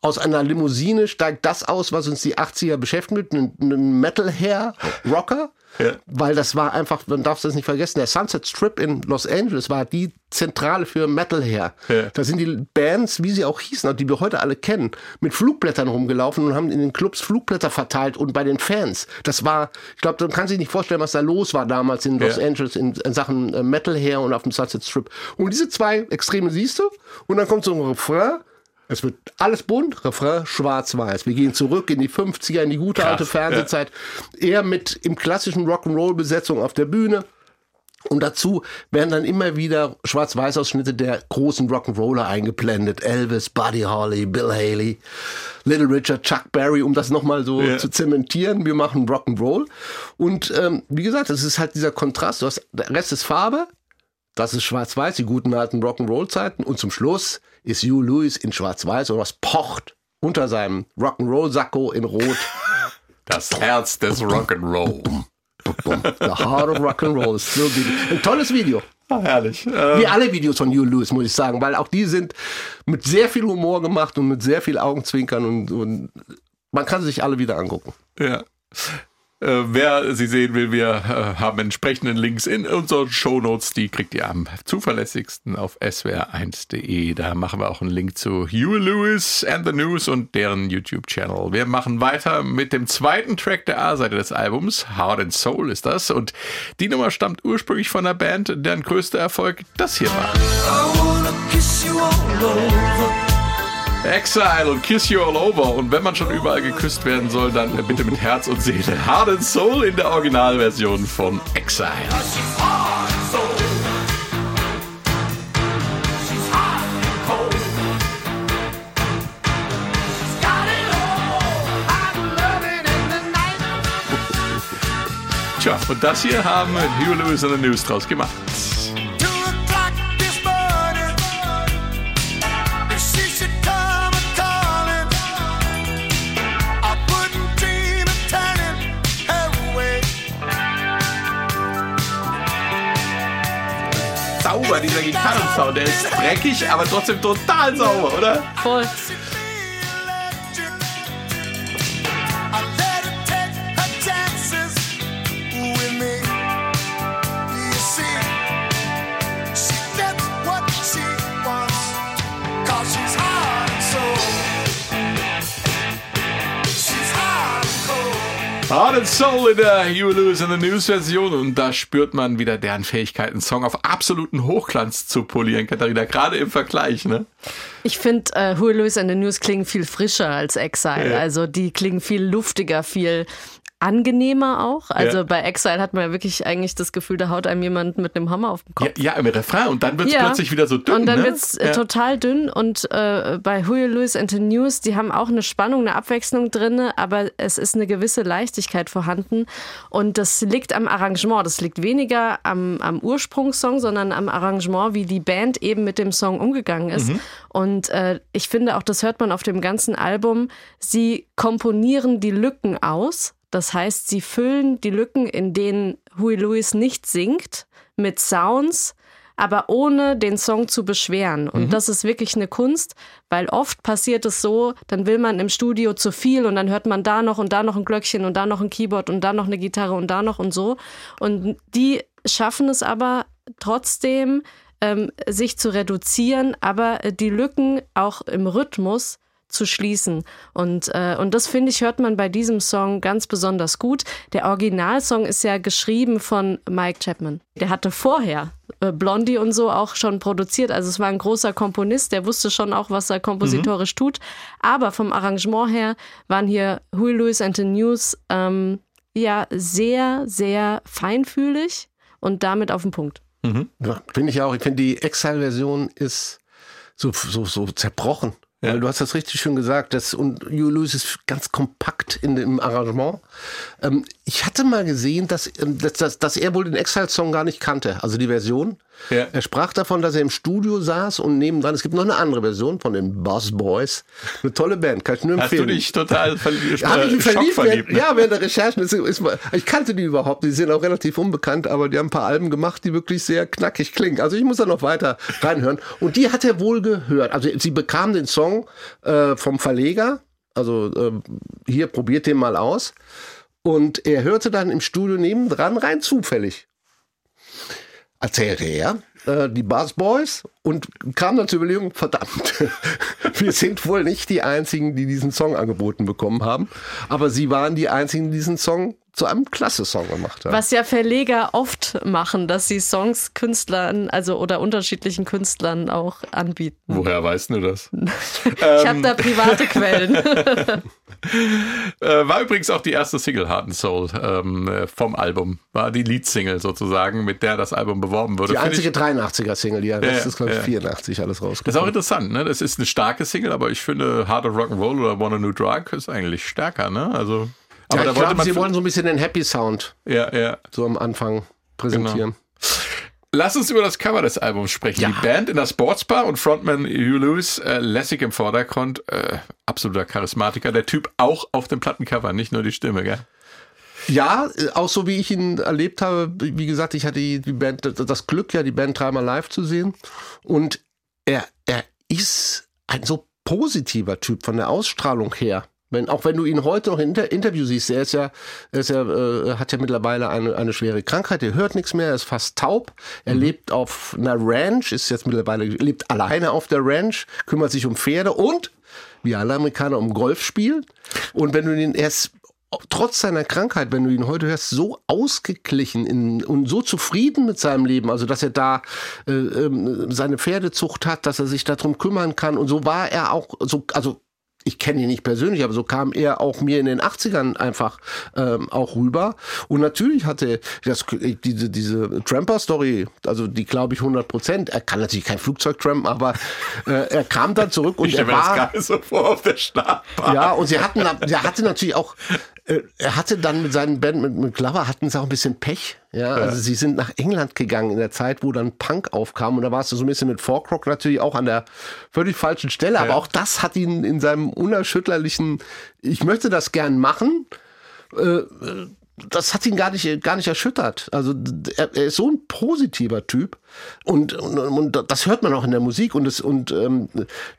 aus einer Limousine steigt das aus, was uns die 80er beschäftigt, ein, ein Metal-Hair-Rocker. Ja. Weil das war einfach, man darf das nicht vergessen, der Sunset Strip in Los Angeles war die Zentrale für Metal Hair. Ja. Da sind die Bands, wie sie auch hießen, die wir heute alle kennen, mit Flugblättern rumgelaufen und haben in den Clubs Flugblätter verteilt und bei den Fans. Das war, ich glaube, man kann sich nicht vorstellen, was da los war damals in Los Ja. Angeles in, in Sachen äh, Metal Hair und auf dem Sunset Strip. Und diese zwei Extreme siehst du und dann kommt so ein Refrain. Es wird alles bunt, Refrain schwarz-weiß. Wir gehen zurück in die 50er, in die gute Krass, alte Fernsehzeit. Er mit im klassischen Rock'n'Roll-Besetzung auf der Bühne. Und dazu werden dann immer wieder Schwarz-Weiß-Ausschnitte der großen Rock'n'Roller eingeblendet. Elvis, Buddy Holly, Bill Haley, Little Richard, Chuck Berry, um das nochmal so Ja. zu zementieren. Wir machen Rock'n'Roll. Und ähm, wie gesagt, es ist halt dieser Kontrast. Du hast, der Rest ist Farbe, das ist Schwarz-Weiß, die guten alten Rock'n'Roll-Zeiten. Und zum Schluss ist Hugh Lewis in Schwarz-Weiß und was pocht unter seinem Rock'n'Roll-Sakko in Rot. Das Herz des Rock'n'Roll. The Heart of Rock'n'Roll ist so gut. Ein tolles Video. Ah, herrlich. Wie alle Videos von Hugh Lewis, muss ich sagen, weil auch die sind mit sehr viel Humor gemacht und mit sehr viel Augenzwinkern und, und man kann sie sich alle wieder angucken. Ja. Äh, wer sie sehen will, wir äh, haben entsprechenden Links in unseren Shownotes. Die kriegt ihr am zuverlässigsten auf swr1.de. Da machen wir auch einen Link zu Huey Lewis and the News und deren YouTube-Channel. Wir machen weiter mit dem zweiten Track der A-Seite des Albums. Heart and Soul ist das. Und die Nummer stammt ursprünglich von der Band, deren größter Erfolg das hier war. I wanna kiss you all over. Exile und Kiss You All Over. Und wenn man schon überall geküsst werden soll, dann bitte mit Herz und Seele. Heart and Soul in der Originalversion von Exile. Hard in. Tja, und das hier haben Hugh Lewis and the News draus gemacht. Sauber, dieser Gitarrensound, der ist dreckig, aber trotzdem total sauber, oder? Voll. Heart and Soul in der Hugh Lewis and the News Version. Und da spürt man wieder deren Fähigkeiten, einen Song auf absoluten Hochglanz zu polieren, Katharina. Gerade im Vergleich, ne? Ich finde, äh, Who Lewis and the News klingen viel frischer als Exile. Ja. Also die klingen viel luftiger, viel angenehmer auch. Also Ja. bei Exile hat man ja wirklich eigentlich das Gefühl, da haut einem jemand mit einem Hammer auf den Kopf. Ja, ja im Refrain. Und dann wird es Ja. plötzlich wieder so dünn. Und dann ne? wird's äh, ja. total dünn und äh, bei Huey Lewis and the News, die haben auch eine Spannung, eine Abwechslung drin, aber es ist eine gewisse Leichtigkeit vorhanden und das liegt am Arrangement. Das liegt weniger am, am Ursprungssong, sondern am Arrangement, wie die Band eben mit dem Song umgegangen ist. Und äh, ich finde auch, das hört man auf dem ganzen Album, sie komponieren die Lücken aus. Das heißt, sie füllen die Lücken, in denen Huey Lewis nicht singt, mit Sounds, aber ohne den Song zu beschweren. Und das ist wirklich eine Kunst, weil oft passiert es so, dann will man im Studio zu viel und dann hört man da noch und da noch ein Glöckchen und da noch ein Keyboard und da noch eine Gitarre und da noch und so. Und die schaffen es aber trotzdem, ähm, sich zu reduzieren, aber die Lücken auch im Rhythmus zu schließen. Und, äh, und das finde ich, hört man bei diesem Song ganz besonders gut. Der Originalsong ist ja geschrieben von Mike Chapman. Der hatte vorher äh, Blondie und so auch schon produziert. Also es war ein großer Komponist, der wusste schon auch, was er kompositorisch tut. Aber vom Arrangement her waren hier Huey Lewis and the News ähm, ja sehr, sehr feinfühlig und damit auf den Punkt. Ja, finde ich auch. Ich finde, die Exile-Version ist so, so, so zerbrochen. Weil du hast das richtig schön gesagt. Das, und Lewis ist ganz kompakt in dem Arrangement. Ähm, ich hatte mal gesehen, dass, ähm, dass, dass, dass er wohl den Exile-Song gar nicht kannte, also die Version. Ja. Er sprach davon, dass er im Studio saß und nebendran, es gibt noch eine andere Version von den Boss Boys. Eine tolle Band, kann ich nur Hast du empfehlen. dich total verliebt? Ja, hab ich mich verliebt, während, ne? ja, während der Recherchen. Ist, ist, ich kannte die überhaupt. Die sind auch relativ unbekannt, aber die haben ein paar Alben gemacht, die wirklich sehr knackig klingen. Also ich muss da noch weiter reinhören. Und die hat er wohl gehört. Also sie bekam den Song äh, vom Verleger. Also äh, hier, probiert den mal aus. Und er hörte dann im Studio nebendran rein zufällig. Erzählte er, äh, die Buzz Boys und kam dann zur Überlegung, verdammt, wir sind wohl nicht die Einzigen, die diesen Song angeboten bekommen haben, aber sie waren die Einzigen, die diesen Song zu einem Klasse-Song gemacht haben. Was ja Verleger oft machen, dass sie Songs Künstlern, also oder unterschiedlichen Künstlern auch anbieten. Woher weißt du das? Ich Ähm. habe da private Quellen. Äh, war übrigens auch die erste Single Heart and Soul ähm, äh, vom Album. War die Lead-Single sozusagen, mit der das Album beworben wurde. Die einzige ich, 83er-Single, ja, das Ja, ist, glaube ich, ja. 84 alles rausgekommen. das ist auch interessant, ne? Das ist eine starke Single, aber ich finde Heart of Rock'n'Roll oder Want a New Drug ist eigentlich stärker, ne? Also, aber ja, da ich glaube, sie wollen so ein bisschen den Happy Sound ja, ja. so am Anfang präsentieren. Lass uns über das Cover des Albums sprechen. Ja. Die Band in der Sportsbar und Frontman Hugh Lewis, äh, lässig im Vordergrund, äh, absoluter Charismatiker. Der Typ auch auf dem Plattencover, nicht nur die Stimme, gell? Ja, äh, auch so wie ich ihn erlebt habe. Wie gesagt, ich hatte die, die Band, das Glück, ja, die Band dreimal live zu sehen. Und er, er ist ein so positiver Typ von der Ausstrahlung her. Wenn, auch wenn du ihn heute noch in Inter Interview siehst, er ist ja, er ist ja, äh, hat ja mittlerweile eine, eine schwere Krankheit, er hört nichts mehr, er ist fast taub, er lebt auf einer Ranch, ist jetzt mittlerweile, lebt alleine auf der Ranch, kümmert sich um Pferde und, wie alle Amerikaner, um Golfspiel. Und wenn du ihn erst trotz seiner Krankheit, wenn du ihn heute hörst, so ausgeglichen in, und so zufrieden mit seinem Leben, also dass er da äh, ähm, seine Pferdezucht hat, dass er sich darum kümmern kann und so war er auch so, also ich kenne ihn nicht persönlich, aber so kam er auch mir in den 80ern einfach ähm, auch rüber. Und natürlich hatte das, diese, diese Tramper-Story, also die glaube ich 100 Prozent. Er kann natürlich kein Flugzeug trampen, aber äh, er kam dann zurück und Ich er mir das war... gerade so vor auf der Startbahn. Ja, und sie hatten, er hatte natürlich auch, er hatte dann mit seinen Band, mit, mit Glover hatten sie auch ein bisschen Pech. Ja, also sie sind nach England gegangen in der Zeit, wo dann Punk aufkam. Und da warst du so ein bisschen mit Folkrock natürlich auch an der völlig falschen Stelle, aber auch das hat ihn in seinem unerschütterlichen, ich möchte das gern machen, äh, das hat ihn gar nicht, gar nicht erschüttert. Also er, er ist so ein positiver Typ und, und, und das hört man auch in der Musik und es, und ähm,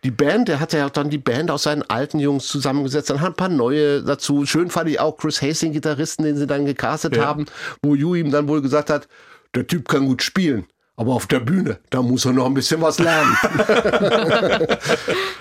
die Band, der hat ja auch dann die Band aus seinen alten Jungs zusammengesetzt, dann hat ein paar neue dazu. Schön fand ich auch Chris Hastings, Gitarristen, den sie dann gecastet Ja. haben, wo Hugh ihm dann wohl gesagt hat, der Typ kann gut spielen. Aber auf der Bühne, da muss er noch ein bisschen was lernen.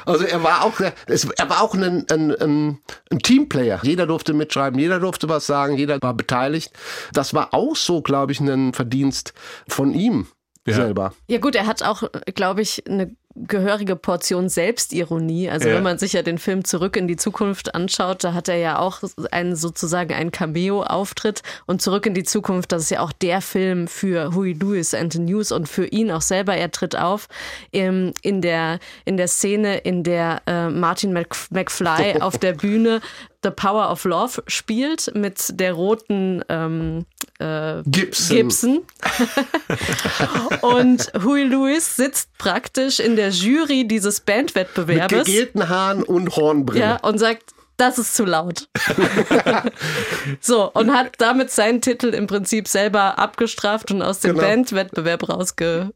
also er war auch, er war auch ein, ein, ein, ein Teamplayer. Jeder durfte mitschreiben, jeder durfte was sagen, jeder war beteiligt. Das war auch so, glaube ich, ein Verdienst von ihm selber. Ja gut, er hat auch, glaube ich, eine gehörige Portion Selbstironie. Also Ja. wenn man sich ja den Film Zurück in die Zukunft anschaut, da hat er ja auch einen sozusagen einen Cameo-Auftritt und Zurück in die Zukunft, das ist ja auch der Film für Huey Lewis and the News und für ihn auch selber. Er tritt auf im, in, der, in der Szene, in der äh, Martin Mc, McFly auf der Bühne The Power of Love spielt mit der roten ähm, äh, Gibson. Gibson. Und Huey Lewis sitzt praktisch in der Jury dieses Mit Bandwettbewerbes. gegelten Haaren und Hornbrille. Ja, und sagt, das ist zu laut. so, und hat damit seinen Titel im Prinzip selber abgestraft und aus dem Genau. Bandwettbewerb rausge.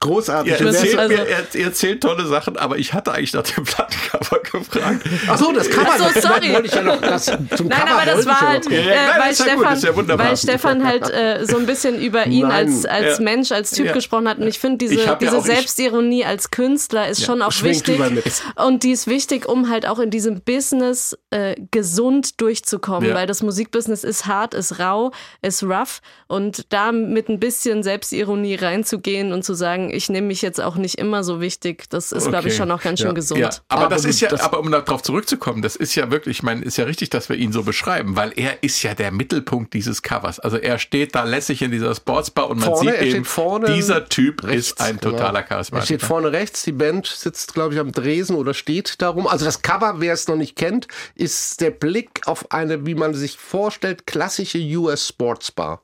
Großartig. Er wer- erzählt, also- mir, er, er erzählt tolle Sachen, aber ich hatte eigentlich nach dem Plattencover gefragt. Ach so, das Cover. Ach so, sorry. Wollte ich ja noch, das, zum Nein, Cover aber das war ja halt, äh. Ja, ja, weil, ja Stefan, ja weil Stefan halt äh, so ein bisschen über ihn Nein. als, als Ja. Mensch, als Typ Ja. gesprochen hat. Und ich finde, diese, ja diese Selbstironie als Künstler ist schon auch schwingt wichtig. Und die ist wichtig, um halt auch in diesem Business äh, gesund durchzukommen, Ja. weil das Musikbusiness ist hart, ist rau, ist rough. Und da mit ein bisschen Selbstironie reinzugehen und zu sagen, ich nehme mich jetzt auch nicht immer so wichtig, das ist, glaube ich, Okay. schon auch ganz schön Ja. gesund. Ja, aber, Aber das ist ja, das- aber um darauf zurückzukommen, das ist ja wirklich, ich meine, ist ja richtig, dass wir ihn so beschreiben, weil er ist ja der Mittelpunkt dieses Covers. Also er steht da lässig in dieser Sportsbar und man Vorne, er sieht steht eben, vorne dieser Typ rechts, ist ein genau. totaler Er Charismatiker. steht vorne rechts, die Band sitzt, glaube ich, am Dresen oder steht darum. Also das Cover, wer es noch nicht kennt, ist der Blick auf eine, wie man sich vorstellt, klassische US Sportsbar.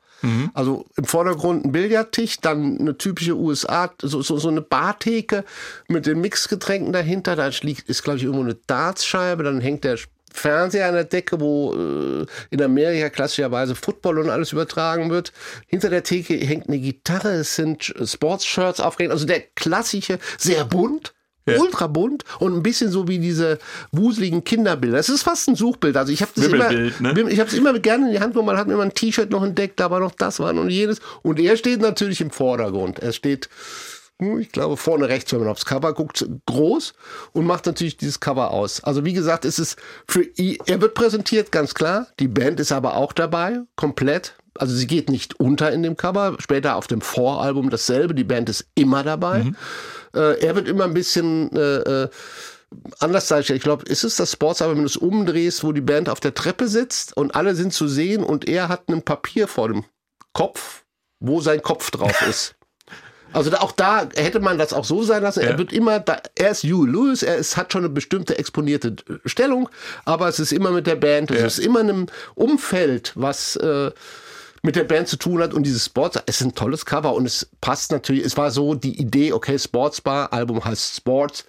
Also im Vordergrund ein Billardtisch, dann eine typische USA, so, so, so eine Bartheke mit den Mixgetränken dahinter. Da liegt, ist, glaube ich, irgendwo eine Dartscheibe. Dann hängt der Fernseher an der Decke, wo äh, in Amerika klassischerweise Football und alles übertragen wird. Hinter der Theke hängt eine Gitarre, es sind Sportshirts aufgehängt. Also der klassische, sehr bunt. Ja. Ultra bunt und ein bisschen so wie diese wuseligen Kinderbilder. Es ist fast ein Suchbild. Also ich habe das immer, ne? ich habe es immer gerne in die Hand genommen. Man hat immer ein T-Shirt noch entdeckt, da war noch das, war noch jenes. Und er steht natürlich im Vordergrund. Er steht, hm, ich glaube, vorne rechts, wenn man aufs Cover guckt, groß und macht natürlich dieses Cover aus. Also wie gesagt, es ist für ihn, er wird präsentiert, ganz klar. Die Band ist aber auch dabei, komplett. Also sie geht nicht unter in dem Cover. Später auf dem Voralbum dasselbe. Die Band ist immer dabei. Äh, er wird immer ein bisschen äh, äh, anders dargestellt. Ich glaube, ist es das Sportsalbum, wenn du es umdrehst, wo die Band auf der Treppe sitzt und alle sind zu sehen und er hat ein Papier vor dem Kopf, wo sein Kopf drauf ist. Also da, auch da hätte man das auch so sein lassen. Er Ja. wird immer, da, er ist Hugh Lewis, er ist, hat schon eine bestimmte exponierte äh, Stellung, aber es ist immer mit der Band, es Ja. ist immer in einem Umfeld, was äh, mit der Band zu tun hat und dieses Sports, es ist ein tolles Cover und es passt natürlich, es war so die Idee, okay, Sportsbar, Album heißt Sports,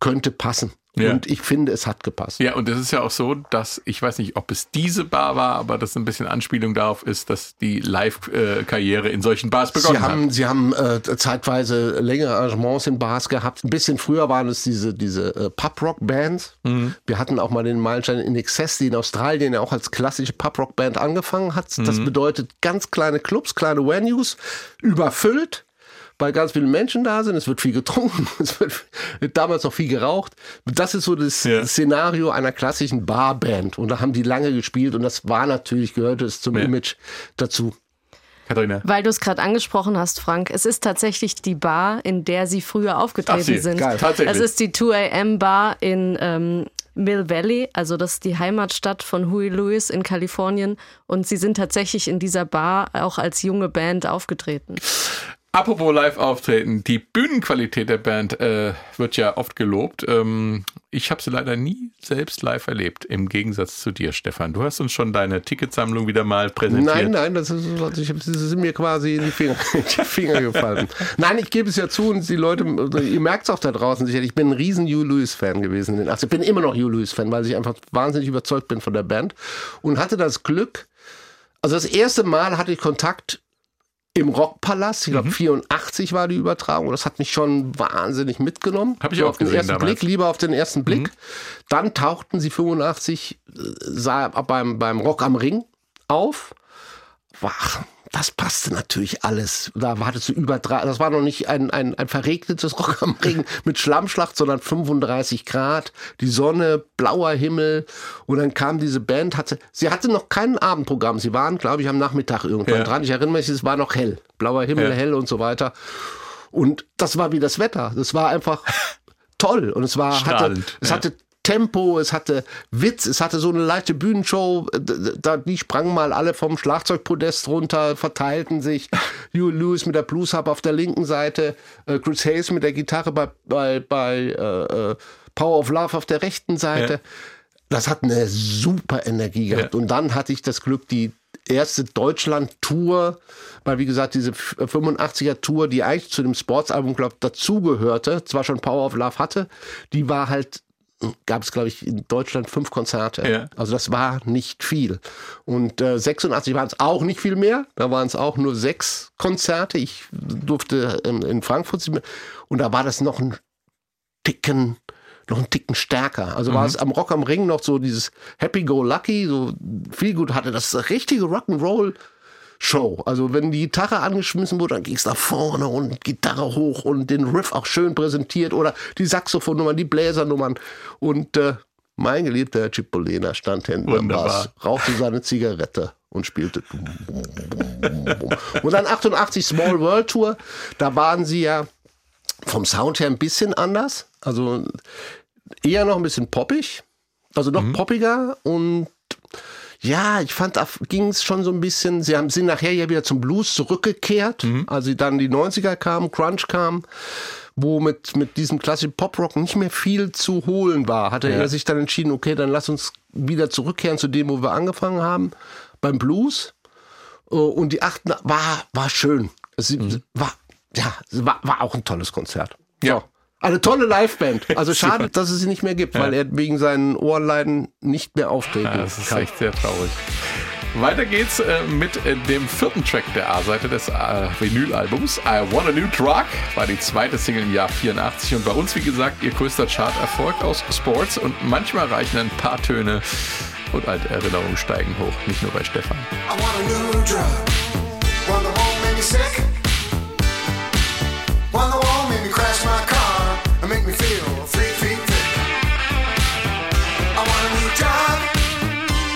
könnte passen. Ja. Und ich finde, es hat gepasst. Ja, und es ist ja auch so, dass ich weiß nicht, ob es diese Bar war, aber das ein bisschen Anspielung darauf ist, dass die Live-Karriere in solchen Bars begonnen Sie haben, hat. sie haben äh, zeitweise längere Arrangements in Bars gehabt. Ein bisschen früher waren es diese, diese äh, Pub-Rock-Bands. Mhm. Wir hatten auch mal den Meilenstein in Excess, die in Australien ja auch als klassische Pub-Rock-Band angefangen hat. Mhm. Das bedeutet ganz kleine Clubs, kleine Venues, überfüllt. Weil ganz viele Menschen da sind, es wird viel getrunken, es wird, wird damals noch viel geraucht. Das ist so das Ja. Szenario einer klassischen Barband. Und da haben die lange gespielt und das war natürlich, gehörte es zum Ja. Image dazu. Katharina. Weil du es gerade angesprochen hast, Frank, es ist tatsächlich die Bar, in der sie früher aufgetreten Ach, sie, sind. geil. Tatsächlich. Es ist die 2 AM Bar in ähm, Mill Valley, also das ist die Heimatstadt von Huey Lewis in Kalifornien. Und sie sind tatsächlich in dieser Bar auch als junge Band aufgetreten. Apropos Live-Auftreten, die Bühnenqualität der Band äh, wird ja oft gelobt. Ähm, ich habe sie leider nie selbst live erlebt, im Gegensatz zu dir, Stefan. Du hast uns schon deine Ticketsammlung wieder mal präsentiert. Nein, nein, das ist, ich, das sind mir quasi in die Finger, in die Finger gefallen. Nein, ich gebe es ja zu und die Leute, ihr merkt es auch da draußen sicher, ich bin ein riesen Hugh Lewis-Fan gewesen 80 Ich bin immer noch Hugh Lewis-Fan, weil ich einfach wahnsinnig überzeugt bin von der Band und hatte das Glück, also das erste Mal hatte ich Kontakt im Rockpalast, ich Mhm. glaube 84 war die Übertragung, das hat mich schon wahnsinnig mitgenommen. Hab ich so auch auf den ersten damals. Mhm. Blick, lieber auf den ersten Blick. Dann tauchten sie 85 äh, sah beim, beim Rock am Ring auf. Wach, das passte natürlich alles. Da hattest du über drei, das war noch nicht ein, ein, ein verregnetes Rock am Ring mit Schlammschlacht, sondern 35 Grad, die Sonne, blauer Himmel. Und dann kam diese Band, hatte, sie hatte noch kein Abendprogramm. Sie waren, glaube ich, am Nachmittag irgendwann Ja. dran. Ich erinnere mich, es war noch hell. Blauer Himmel, Ja. hell und so weiter. Und das war wie das Wetter. Das war einfach toll. Und es war, hatte, Strahlend, es ja. hatte Tempo, es hatte Witz, es hatte so eine leichte Bühnenshow. D- Da, die sprangen mal alle vom Schlagzeugpodest runter, verteilten sich. Hugh Lewis mit der Bluesharp auf der linken Seite, äh, Chris Hayes mit der Gitarre bei, bei, bei äh, äh, Power of Love auf der rechten Seite. Das hat eine super Energie gehabt. Ja. Und dann hatte ich das Glück, die erste Deutschland-Tour, weil wie gesagt, diese 85er-Tour, die eigentlich zu dem Sportsalbum, glaube ich, dazugehörte, zwar schon Power of Love hatte, die war halt, gab es, glaube ich, in Deutschland fünf Konzerte. Ja. Also das war nicht viel. Und äh, 86 waren es auch nicht viel mehr, da waren es auch nur sechs Konzerte. Ich durfte in, in Frankfurt, und da war das noch ein Ticken, noch einen Ticken stärker. Also war es am Rock am Ring noch so dieses Happy Go Lucky, so viel gut hatte. Das richtige Rock'n'Roll. Show. Also wenn die Gitarre angeschmissen wurde, dann ging es nach vorne und Gitarre hoch und den Riff auch schön präsentiert oder die Saxophonnummern, die Bläsernummern. Und äh, mein geliebter Cipollina stand hinten am. Bass, rauchte seine Zigarette und spielte. Und dann 88 Small World Tour, da waren sie ja vom Sound her ein bisschen anders. Also eher noch ein bisschen poppig. Also noch poppiger und ja, ich fand, da ging es schon so ein bisschen, sie haben, sind nachher ja wieder zum Blues zurückgekehrt, als sie dann die 90er kamen, Crunch kam, wo mit, mit diesem klassischen Poprock nicht mehr viel zu holen war, hatte er sich dann entschieden, okay, dann lass uns wieder zurückkehren zu dem, wo wir angefangen haben, beim Blues. Äh, Und die achten war, war schön. Es war, ja, war, war auch ein tolles Konzert. Ja. Eine tolle Liveband. Also schade, dass es sie nicht mehr gibt, weil er wegen seinen Ohrenleiden nicht mehr auftreten Ja, das ist kann. echt sehr traurig. Weiter geht's äh, mit äh, dem vierten Track der A-Seite des äh, Vinylalbums. I Want a New Drug war die zweite Single im Jahr 84 und bei uns, wie gesagt, ihr größter Chart-Erfolg aus Sports und manchmal reichen ein paar Töne und alte Erinnerungen steigen hoch, nicht nur bei Stefan. I want a new drug. One that won't make me sick. One that won't make me crash my car make me feel three feet thick. I want a new drug.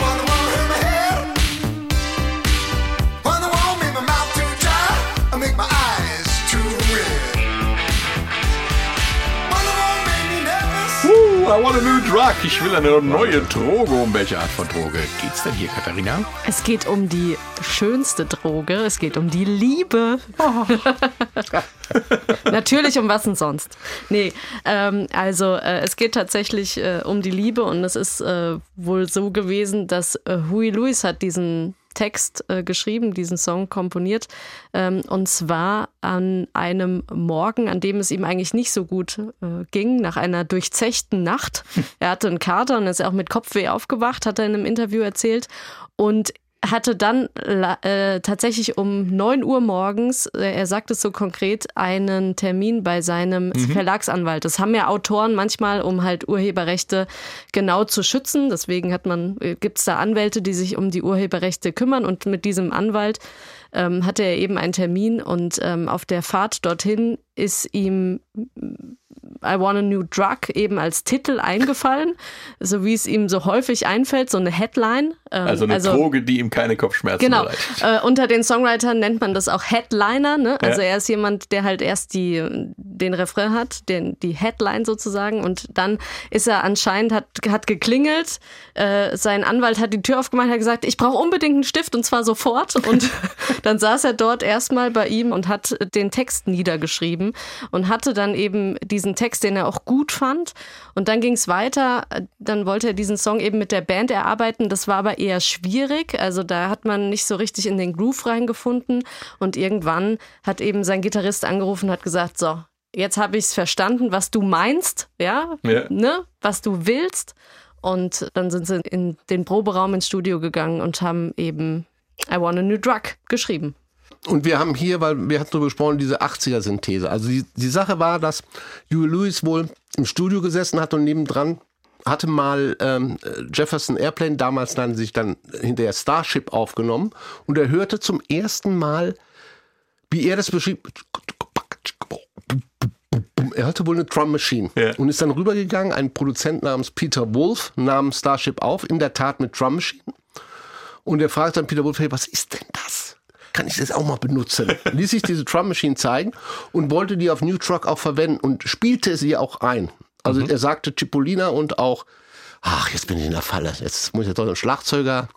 One that won't hurt my head. One that won't make my mouth too dry and make my eyes too red. One that won't make me nervous. Uh, I want a new drug. Ich will eine neue Droge. Um welche Art von Droge geht's denn hier, Katharina? Es geht um die schönste Droge. Es geht um die Liebe. Natürlich, um was denn sonst? Nee, ähm, also äh, es geht tatsächlich äh, um die Liebe und es ist äh, wohl so gewesen, dass äh, Huey Lewis hat diesen Text äh, geschrieben, diesen Song komponiert. Ähm, und zwar an einem Morgen, an dem es ihm eigentlich nicht so gut äh, ging, nach einer durchzechten Nacht. Er hatte einen Kater und ist auch mit Kopfweh aufgewacht, hat er in einem Interview erzählt. Und hatte dann äh, tatsächlich um 9 Uhr morgens, äh, er sagt es so konkret, einen Termin bei seinem Verlagsanwalt. Das haben ja Autoren manchmal, um halt Urheberrechte genau zu schützen. Deswegen hat man, äh, gibt es da Anwälte, die sich um die Urheberrechte kümmern und mit diesem Anwalt ähm, hatte er eben einen Termin und ähm, auf der Fahrt dorthin ist ihm I Want a New Drug eben als Titel eingefallen, so wie es ihm so häufig einfällt, so eine Headline. Ähm, Also eine Droge, die ihm keine Kopfschmerzen Genau. bereitet. Äh, unter den Songwritern nennt man das auch Headliner. Ne? Also Ja. er ist jemand, der halt erst die, den Refrain hat, den, die Headline sozusagen. Und dann ist er anscheinend, hat, hat geklingelt. Äh, sein Anwalt hat die Tür aufgemacht, hat gesagt, ich brauche unbedingt einen Stift und zwar sofort. Und dann saß er dort erstmal bei ihm und hat den Text niedergeschrieben und hatte dann eben diesen Text, den er auch gut fand. Und dann ging es weiter. Dann wollte er diesen Song eben mit der Band erarbeiten. Das war aber eher schwierig. Also da hat man nicht so richtig in den Groove reingefunden. Und irgendwann hat eben sein Gitarrist angerufen und hat gesagt, so, jetzt habe ich es verstanden, was du meinst, ja, Ja. ne, was du willst. Und dann sind sie in den Proberaum ins Studio gegangen und haben eben I Want a New Drug geschrieben. Und wir haben hier, weil wir hatten darüber gesprochen, diese 80er-Synthese. Also die, die Sache war, dass Huey Lewis wohl im Studio gesessen hat und nebendran hatte mal ähm, Jefferson Airplane, damals nannte sich dann hinterher Starship, aufgenommen. Und er hörte zum ersten Mal, wie er das beschrieb, er hatte wohl eine Drum Machine Ja. und ist dann rübergegangen, ein Produzent namens Peter Wolf nahm Starship auf, in der Tat mit Drum Machine. Und er fragt dann Peter Wolf, hey, was ist denn das? Kann ich das auch mal benutzen? Ließ sich diese Drum Machine zeigen und wollte die auf New Truck auch verwenden und spielte sie auch ein. Also er sagte Cipollina und auch, ach, jetzt bin ich in der Falle. Jetzt muss ich doch einen Schlagzeuger,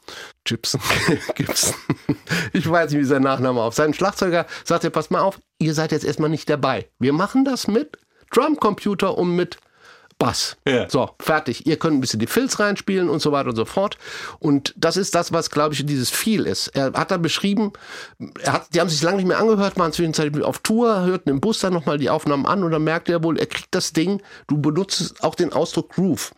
Gibson, Gibson. Ich weiß nicht, wie sein Nachname auf. Sein Schlagzeuger sagte, pass mal auf, ihr seid jetzt erstmal nicht dabei. Wir machen das mit Drumcomputer und mit Bass. Ja. So, fertig. Ihr könnt ein bisschen die Filz reinspielen und so weiter und so fort. Und das ist das, was, glaube ich, dieses Feel ist. Er hat da beschrieben, er hat, die haben sich lange nicht mehr angehört, waren zwischenzeitlich auf Tour, hörten im Bus dann nochmal die Aufnahmen an und dann merkte er wohl, er kriegt das Ding, du benutzt auch den Ausdruck Groove.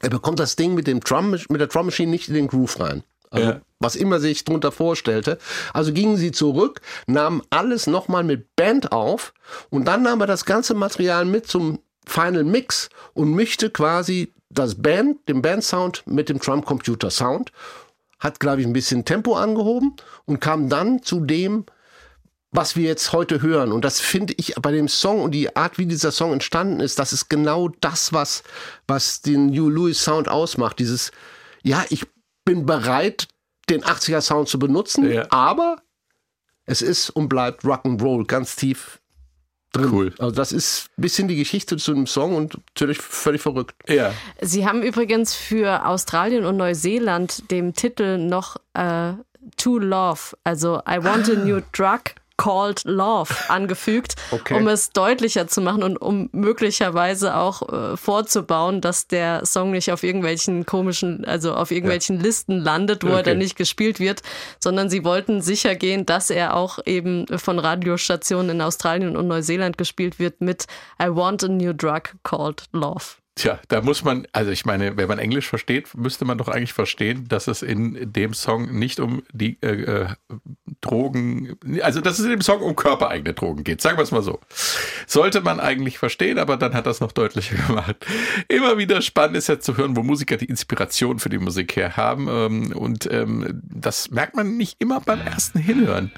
Er bekommt das Ding mit, dem Drum, mit der Drum Machine nicht in den Groove rein. Also, Ja. was immer sich drunter vorstellte. Also gingen sie zurück, nahmen alles nochmal mit Band auf und dann nahm er das ganze Material mit zum Final Mix und mischte quasi das Band, den Bandsound mit dem Drum Computer Sound, hat, glaube ich, ein bisschen Tempo angehoben und kam dann zu dem, was wir jetzt heute hören. Und das finde ich bei dem Song und die Art, wie dieser Song entstanden ist, das ist genau das, was, was den Hugh Lewis Sound ausmacht. Dieses, ja, ich bin bereit, den 80er Sound zu benutzen, Ja. aber es ist und bleibt Rock'n'Roll ganz tief drin. Cool. Also das ist ein bisschen die Geschichte zu dem Song und natürlich völlig verrückt. Ja. Sie haben übrigens für Australien und Neuseeland dem Titel noch äh, To Love, also I Want a New Drug Called Love angefügt, Okay. um es deutlicher zu machen und um möglicherweise auch äh, vorzubauen, dass der Song nicht auf irgendwelchen komischen, also auf irgendwelchen Listen landet, wo er Okay. dann nicht gespielt wird, sondern sie wollten sicher gehen, dass er auch eben von Radiostationen in Australien und Neuseeland gespielt wird mit I Want a New Drug Called Love. Tja, da muss man, also ich meine, wenn man Englisch versteht, müsste man doch eigentlich verstehen, dass es in dem Song nicht um die äh, äh, Drogen, also dass es in dem Song um körpereigene Drogen geht, sagen wir es mal so. Sollte man eigentlich verstehen, aber dann hat das noch deutlicher gemacht. Immer wieder spannend ist ja zu hören, wo Musiker die Inspiration für die Musik her haben ähm, und ähm, das merkt man nicht immer beim ersten Hinhören.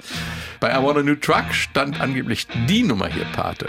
Bei I Want a New Truck stand angeblich die Nummer hier Pate.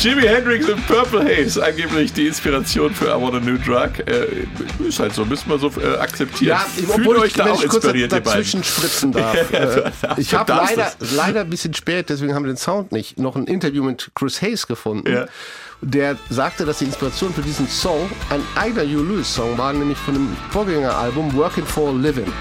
Jimi Hendrix und Purple Haze, angeblich die Inspiration für I Want a New Drug. Äh, ist halt so, müssen wir so äh, akzeptieren. Ja, Fühlt obwohl euch ich, da auch ich kurz inspiriert, ihr beiden. dazwischen spritzen darf. Ja, äh, ich habe leider, leider ein bisschen spät, deswegen haben wir den Sound nicht, noch ein Interview mit Chris Hayes gefunden. Ja. Der sagte, dass die Inspiration für diesen Song ein eigener Hugh Lewis Song war, nämlich von dem Vorgängeralbum Working for a Living.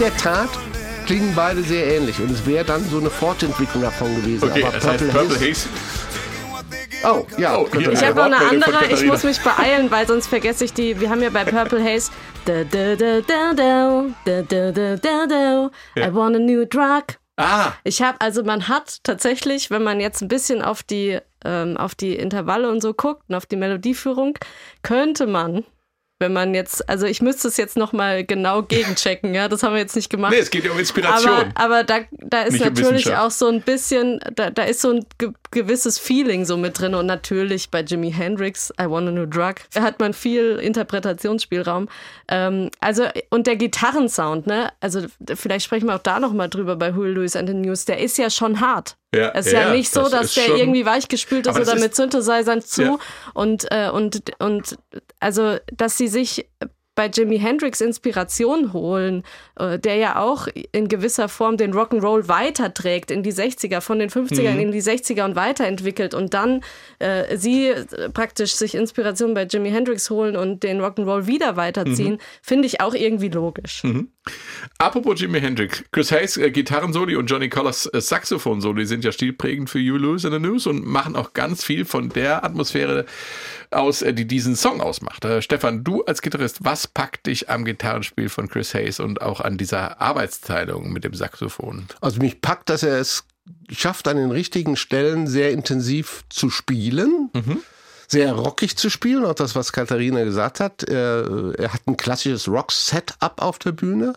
der Tat klingen beide sehr ähnlich und es wäre dann so eine Fortentwicklung davon gewesen. Okay, Aber Purple, Purple Haze. Oh, ja. Oh, ich habe noch eine andere, ich muss mich beeilen, weil sonst vergesse ich die. Wir haben ja bei Purple Haze. I want a new drug. Ah. Ich habe, also man hat tatsächlich, wenn man jetzt ein bisschen auf die, ähm, auf die Intervalle und so guckt und auf die Melodieführung, könnte man wenn man jetzt, also ich müsste es jetzt nochmal genau gegenchecken, ja, das haben wir jetzt nicht gemacht. nee, es geht ja um Inspiration. Aber, aber da, da ist Nicht natürlich auch so ein bisschen, da, da ist so ein ge gewisses Feeling so mit drin. Und natürlich bei Jimi Hendrix, I Want a New Drug, hat man viel Interpretationsspielraum. Ähm, also, und der Gitarrensound, ne? Also, vielleicht sprechen wir auch da nochmal drüber bei Huey Lewis and the News. Der ist ja schon hart. Ja, es ist ja, ja, nicht so, das dass der schon- irgendwie weichgespült ist oder ist- mit Synthesizern zu. Ja. Und, äh, und, und also, dass sie sich bei Jimi Hendrix Inspiration holen, äh, der ja auch in gewisser Form den Rock'n'Roll weiterträgt in die 60er, von den 50ern Mhm. in die 60er und weiterentwickelt und dann äh, sie äh, praktisch sich Inspiration bei Jimi Hendrix holen und den Rock'n'Roll wieder weiterziehen, Mhm. finde ich auch irgendwie logisch. Apropos Jimi Hendrix, Chris Hayes äh, Gitarrensoli und Johnny Collins äh, Saxophonsoli sind ja stilprägend für You Lose in the News und machen auch ganz viel von der Atmosphäre aus, äh, die diesen Song ausmacht. Äh, Stefan, du als Gitarrist, was packt dich am Gitarrenspiel von Chris Hayes und auch an dieser Arbeitsteilung mit dem Saxophon? Also mich packt, dass er es schafft, an den richtigen Stellen sehr intensiv zu spielen. Sehr rockig zu spielen, auch das, was Katharina gesagt hat. Er, er hat ein klassisches Rock-Setup auf der Bühne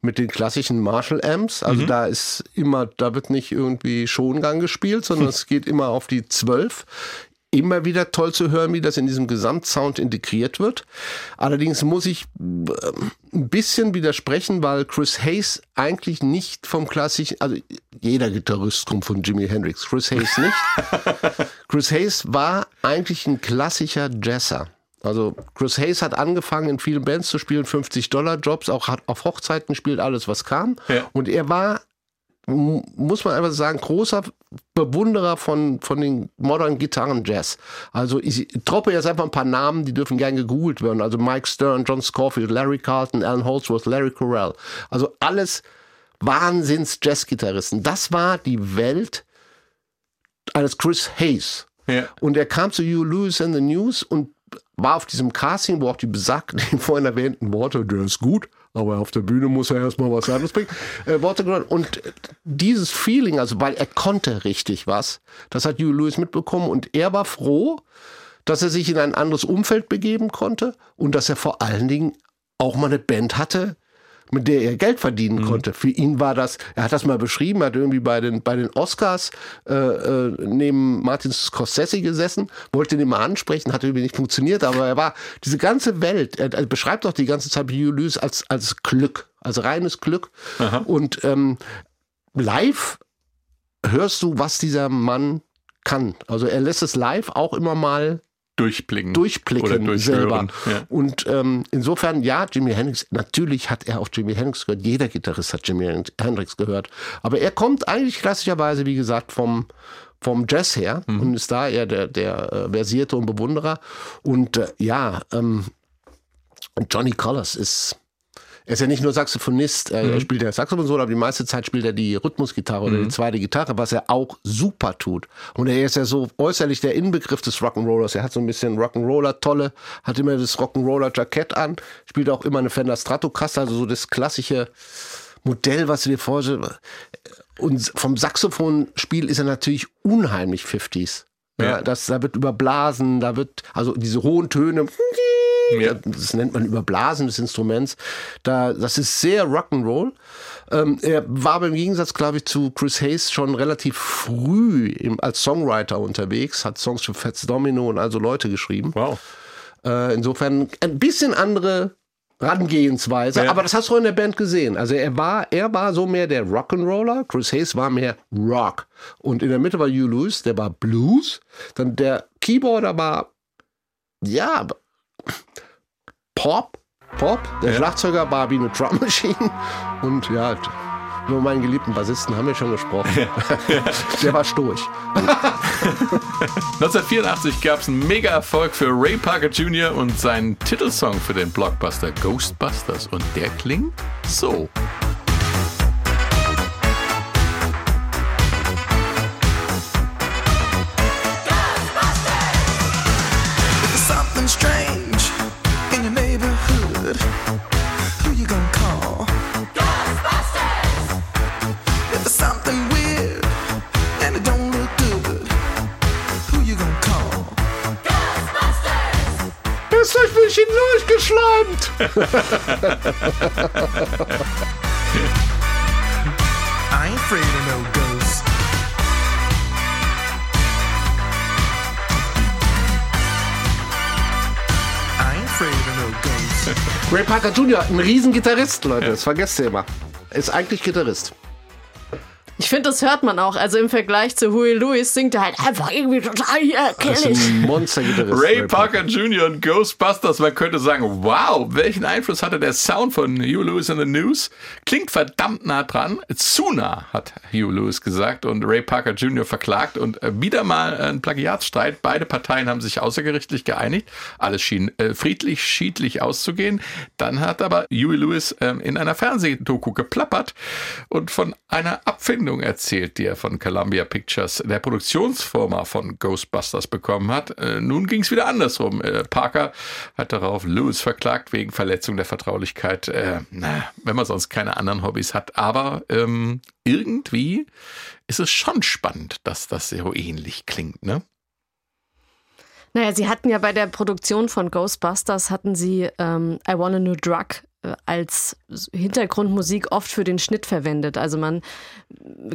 mit den klassischen Marshall-Amps. Also da ist immer, da wird nicht irgendwie Schongang gespielt, sondern es geht immer auf die 12 immer wieder toll zu hören, wie das in diesem Gesamtsound integriert wird. Allerdings muss ich ähm, ein bisschen widersprechen, weil Chris Hayes eigentlich nicht vom klassischen, also jeder Gitarrist kommt von Jimi Hendrix, Chris Hayes nicht. Chris Hayes war eigentlich ein klassischer Jazzer. Also Chris Hayes hat angefangen in vielen Bands zu spielen, 50 Dollar Jobs, auch hat auf Hochzeiten gespielt, alles was kam. Ja. Und er war muss man einfach sagen, großer Bewunderer von, von den modernen Gitarren Jazz. Also ich droppe jetzt einfach ein paar Namen, die dürfen gern gegoogelt werden. Also Mike Stern, John Scofield, Larry Carlton, Alan Holdsworth, Larry Correll. Also alles Wahnsinns Jazzgitarristen. Das war die Welt eines Chris Hayes. Ja. Und er kam zu You Lewis in the News und war auf diesem Casting, wo auch die besagten, die vorhin erwähnten Worte, der ist gut, aber auf der Bühne muss er erstmal was anderes bringen, äh. Und dieses Feeling, also weil er konnte richtig was, das hat Hugh Lewis mitbekommen und er war froh, dass er sich in ein anderes Umfeld begeben konnte und dass er vor allen Dingen auch mal eine Band hatte, mit der er Geld verdienen Mhm. konnte. Für ihn war das, er hat das mal beschrieben, er hat irgendwie bei den, bei den Oscars äh, äh, neben Martin Scorsese gesessen, wollte den mal ansprechen, hat irgendwie nicht funktioniert, aber er war, diese ganze Welt, er, er beschreibt doch die ganze Zeit Lewis als, als Glück, als reines Glück. Und ähm, live hörst du, was dieser Mann kann. Also er lässt es live auch immer mal Durchblicken. durchblicken selber. Ja. Und ähm, insofern, ja, Jimi Hendrix, natürlich hat er auch Jimi Hendrix gehört. Jeder Gitarrist hat Jimi Hendrix gehört. Aber er kommt eigentlich klassischerweise, wie gesagt, vom, vom Jazz her Mhm. und ist da eher der, der äh, Versierte und Bewunderer. Und äh, ja, ähm, Johnny Collins ist. Er ist ja nicht nur Saxophonist, er Mhm. er spielt ja Saxophon so, aber die meiste Zeit spielt er die Rhythmusgitarre oder die zweite Gitarre, was er auch super tut. Und er ist ja so äußerlich der Inbegriff des Rock'n'Rollers. Er hat so ein bisschen Rock'n'Roller-Tolle, hat immer das Rock'n'Roller-Jackett an, spielt auch immer eine Fender Stratocaster, also so das klassische Modell, was du dir vorstellst. Und vom Saxophonspiel ist er natürlich unheimlich 50s. Ja, Ja. das, da wird überblasen, da wird, also diese hohen Töne, Ja. das nennt man Überblasen des Instruments. Da, das ist sehr Rock'n'Roll. Ähm, er war aber im Gegensatz, glaube ich, zu Chris Hayes schon relativ früh im, als Songwriter unterwegs, hat Songs für Fats Domino und also Leute geschrieben. Wow. Äh, insofern ein bisschen andere Rangehensweise, Ja. aber das hast du in der Band gesehen. Also er war, er war so mehr der Rock'n'Roller, Chris Hayes war mehr Rock. Und in der Mitte war Hugh Lewis, der war Blues. Dann der Keyboarder war, ja, Pop, Pop. Der Ja. Schlagzeuger war wie eine Drum Machine. Und ja, über meinen geliebten Bassisten haben wir schon gesprochen. der war stoisch. 1984 gab es einen Mega-Erfolg für Ray Parker Jr. und seinen Titelsong für den Blockbuster Ghostbusters. Und der klingt so. I ain't afraid of no ghosts. I ain't afraid of no ghosts. Ray Parker Jr., ein Riesengitarrist, Leute. Das vergesst ihr immer. Ist eigentlich Gitarrist. Ich finde, das hört man auch. Also im Vergleich zu Huey Lewis singt er halt einfach irgendwie total äh, Das ist killig. ein Monstergitarrist. Ray Parker Jr. und Ghostbusters. Man könnte sagen, wow, welchen Einfluss hatte der Sound von Hugh Lewis in the News? Klingt verdammt nah dran. Zu nah, hat Hugh Lewis gesagt und Ray Parker Jr. verklagt und äh, wieder mal ein Plagiatsstreit. Beide Parteien haben sich außergerichtlich geeinigt. Alles schien äh, friedlich, schiedlich auszugehen. Dann hat aber Huey Lewis ähm, in einer Fernsehdoku geplappert und von einer Abfindung erzählt, die er von Columbia Pictures, der Produktionsfirma von Ghostbusters, bekommen hat. Äh, nun ging es wieder andersrum. Äh, Parker hat darauf Lewis verklagt wegen Verletzung der Vertraulichkeit. Äh, na, wenn man sonst keine anderen Hobbys hat. Aber ähm, irgendwie ist es schon spannend, dass das so ähnlich klingt, ne? Naja, sie hatten ja bei der Produktion von Ghostbusters hatten sie ähm, I Want a New Drug als Hintergrundmusik oft für den Schnitt verwendet. Also man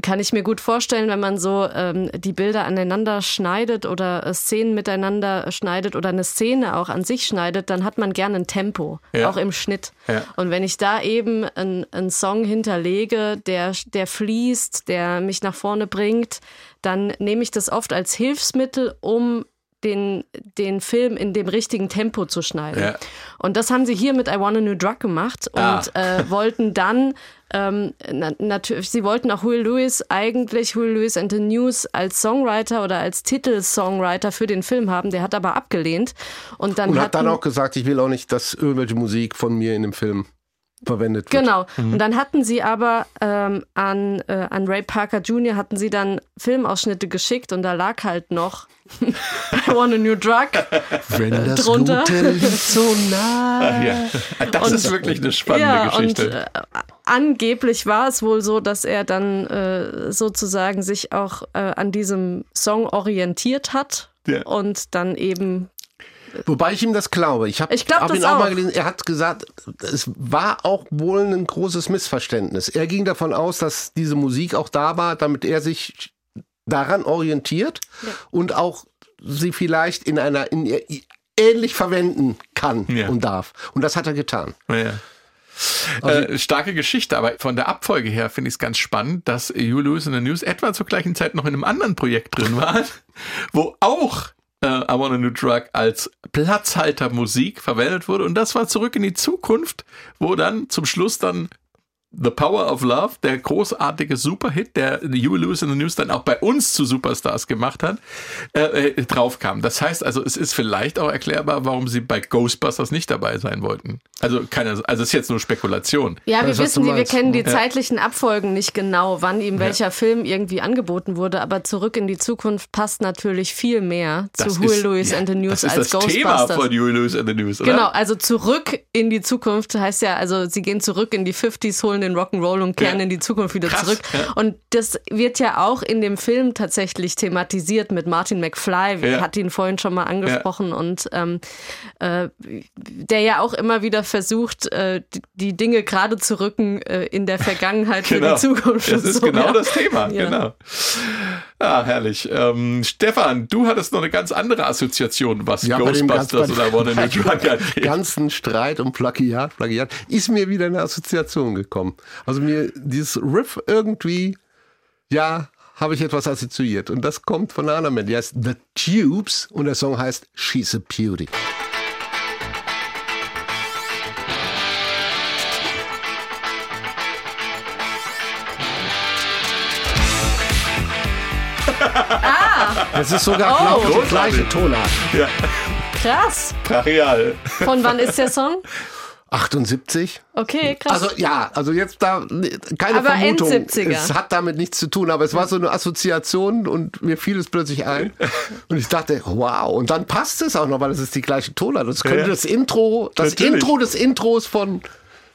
kann ich mir gut vorstellen, wenn man so ähm, die Bilder aneinander schneidet oder äh, Szenen miteinander schneidet oder eine Szene auch an sich schneidet, dann hat man gerne ein Tempo, Ja. auch im Schnitt. Ja. Und wenn ich da eben einen, einen Song hinterlege, der, der fließt, der mich nach vorne bringt, dann nehme ich das oft als Hilfsmittel, um den, den Film in dem richtigen Tempo zu schneiden. Ja. Und das haben sie hier mit I Want a New Drug gemacht und Ah. äh, wollten dann ähm, na, natürlich, sie wollten auch Huey Lewis eigentlich, Huey Lewis and the News als Songwriter oder als Titelsongwriter für den Film haben. Der hat aber abgelehnt. Und dann Und hat dann hatten- auch gesagt, ich will auch nicht, dass irgendwelche Musik von mir in dem Film verwendet wird. Genau. Und dann hatten sie aber ähm, an, äh, an Ray Parker Jr. hatten sie dann Filmausschnitte geschickt und da lag halt noch I Want a New Drug. Wenn das Drunter. Gute liegt so nah. Ja. Das ist wirklich eine spannende ja, Geschichte. Und, äh, angeblich war es wohl so, dass er dann äh, sozusagen sich auch äh, an diesem Song orientiert hat Ja. und dann eben Wobei ich ihm das glaube. Ich habe Ich glaub hab ihn auch, auch. mal gelesen. Er hat gesagt, es war auch wohl ein großes Missverständnis. Er ging davon aus, dass diese Musik auch da war, damit er sich daran orientiert und auch sie vielleicht in einer in, ähnlich verwenden kann Ja. und darf. Und das hat er getan. Ja. äh, starke Geschichte, aber von der Abfolge her finde ich es ganz spannend, dass You Lose in the News etwa zur gleichen Zeit noch in einem anderen Projekt drin war, wo auch äh, I Want a New Drug als Platzhaltermusik verwendet wurde. Und das war zurück in die Zukunft, wo dann zum Schluss dann The Power of Love, der großartige Superhit, der You Lewis in the News dann auch bei uns zu Superstars gemacht hat, äh, äh, draufkam. Das heißt also, es ist vielleicht auch erklärbar, warum sie bei Ghostbusters nicht dabei sein wollten. Also keine, also es ist jetzt nur Spekulation. Ja, wir was wissen, die, wir kennen die Ja. zeitlichen Abfolgen nicht genau, wann ihm welcher Film irgendwie angeboten wurde, aber zurück in die Zukunft passt natürlich viel mehr zu Huey ist- Lewis ja, and the News das ist als das Thema Ghostbusters. von You Lewis and the News, oder? Genau, also zurück in die Zukunft heißt ja, also sie gehen zurück in die 50s, holen wollen den Rock'n'Roll und kehren Ja. in die Zukunft wieder Krass, zurück. ja. Und das wird ja auch in dem Film tatsächlich thematisiert mit Martin McFly. Wir Ja. hatten ihn vorhin schon mal angesprochen und ähm, äh, der ja auch immer wieder versucht, äh, die- Dinge gerade zu rücken äh, in der Vergangenheit für die Zukunft. Genau. Das und ist so, genau ja. das Thema, Ja. genau. Ah, herrlich. Ähm, Stefan, du hattest noch eine ganz andere Assoziation, was Ja, ganz- Ghostbusters oder One New dem Drug angeht. ganzen Streit um Plagiat, Plagiat, ist mir wieder eine Assoziation gekommen. Also mir dieses Riff irgendwie, ja, habe ich etwas assoziiert. Und das kommt von einer anderen Band, die heißt The Tubes und der Song heißt She's a Beauty. Das ist sogar, Oh. glaube ich, die Großartig. gleiche Tonart. Ja, Krass. brachial. Von wann ist der Song? 78? Okay, krass. Also ja, also jetzt da ne, keine Aber Vermutung. End-70er. Es hat damit nichts zu tun, aber es war so eine Assoziation und mir fiel es plötzlich ein und ich dachte, wow, und dann passt es auch noch, weil es ist die gleiche Tonart. Das könnte Ja. das Intro, das Natürlich. Intro des Intros von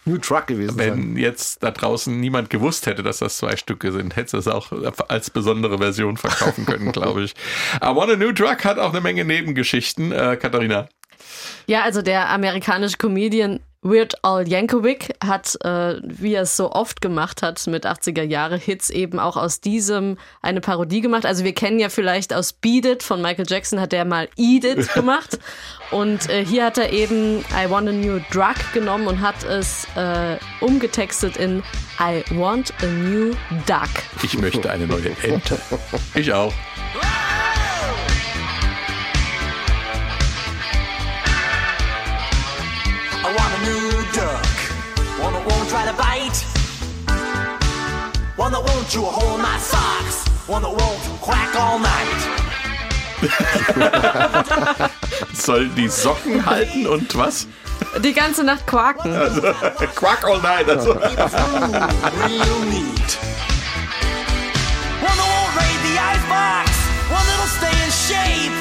New Truck gewesen sein. Wenn jetzt da draußen niemand gewusst hätte, dass das zwei Stücke sind, hätte es auch als besondere Version verkaufen können, glaube ich. I Want a New Drug hat auch eine Menge Nebengeschichten. Äh, Katharina. Ja, also der amerikanische Comedian Weird Al Yankovic hat, äh, wie er es so oft gemacht hat mit 80er Jahre Hits, eben auch aus diesem eine Parodie gemacht. Also wir kennen ja vielleicht aus Beat It von Michael Jackson hat er mal Eat It gemacht. Und äh, hier hat er eben I Want a New Drug genommen und hat es äh, umgetextet in I Want a New Duck. Ich möchte eine neue Ente. Ich auch. One that won't chew a hole in my socks. One that won't quack all night. Soll die Socken halten und was? Die ganze Nacht quaken. Quack all night. Also. Real neat. One that won't raid the icebox. One that'll stay in shape.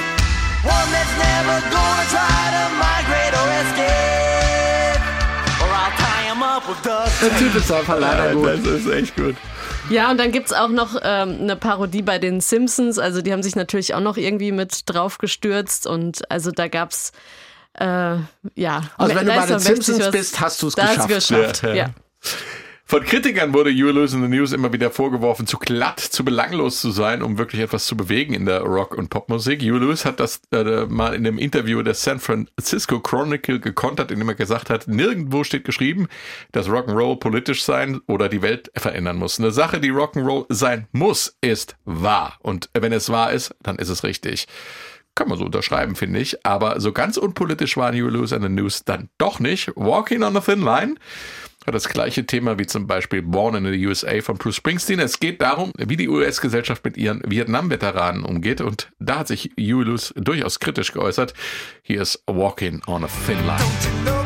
One that's never gonna try to migrate or escape. Or I'll tie him up with duct Der Typ ist einfach leider gut. Das ist echt gut. Ja, und dann gibt's auch noch ähm, eine Parodie bei den Simpsons. Also die haben sich natürlich auch noch irgendwie mit drauf gestürzt. Und also da gab's äh, ja. Also wenn du bei den Simpsons bist, hast du es da hast geschafft. du geschafft. Ja, Ja, ja. Von Kritikern wurde You Lose in the News immer wieder vorgeworfen, zu glatt, zu belanglos zu sein, um wirklich etwas zu bewegen in der Rock- und Popmusik. You Lose hat das äh, mal in einem Interview der San Francisco Chronicle gekontert, indem er gesagt hat, nirgendwo steht geschrieben, dass Rock'n'Roll politisch sein oder die Welt verändern muss. Eine Sache, die Rock'n'Roll sein muss, ist wahr. Und wenn es wahr ist, dann ist es richtig. Kann man so unterschreiben, finde ich. Aber so ganz unpolitisch waren You Lose in the News dann doch nicht. Walking on a Thin Line hat das gleiche Thema wie zum Beispiel Born in the USA von Bruce Springsteen. Es geht darum, wie die US-Gesellschaft mit ihren Vietnam-Veteranen umgeht. Und da hat sich Lose durchaus kritisch geäußert. Hier ist Walking on a Thin Line.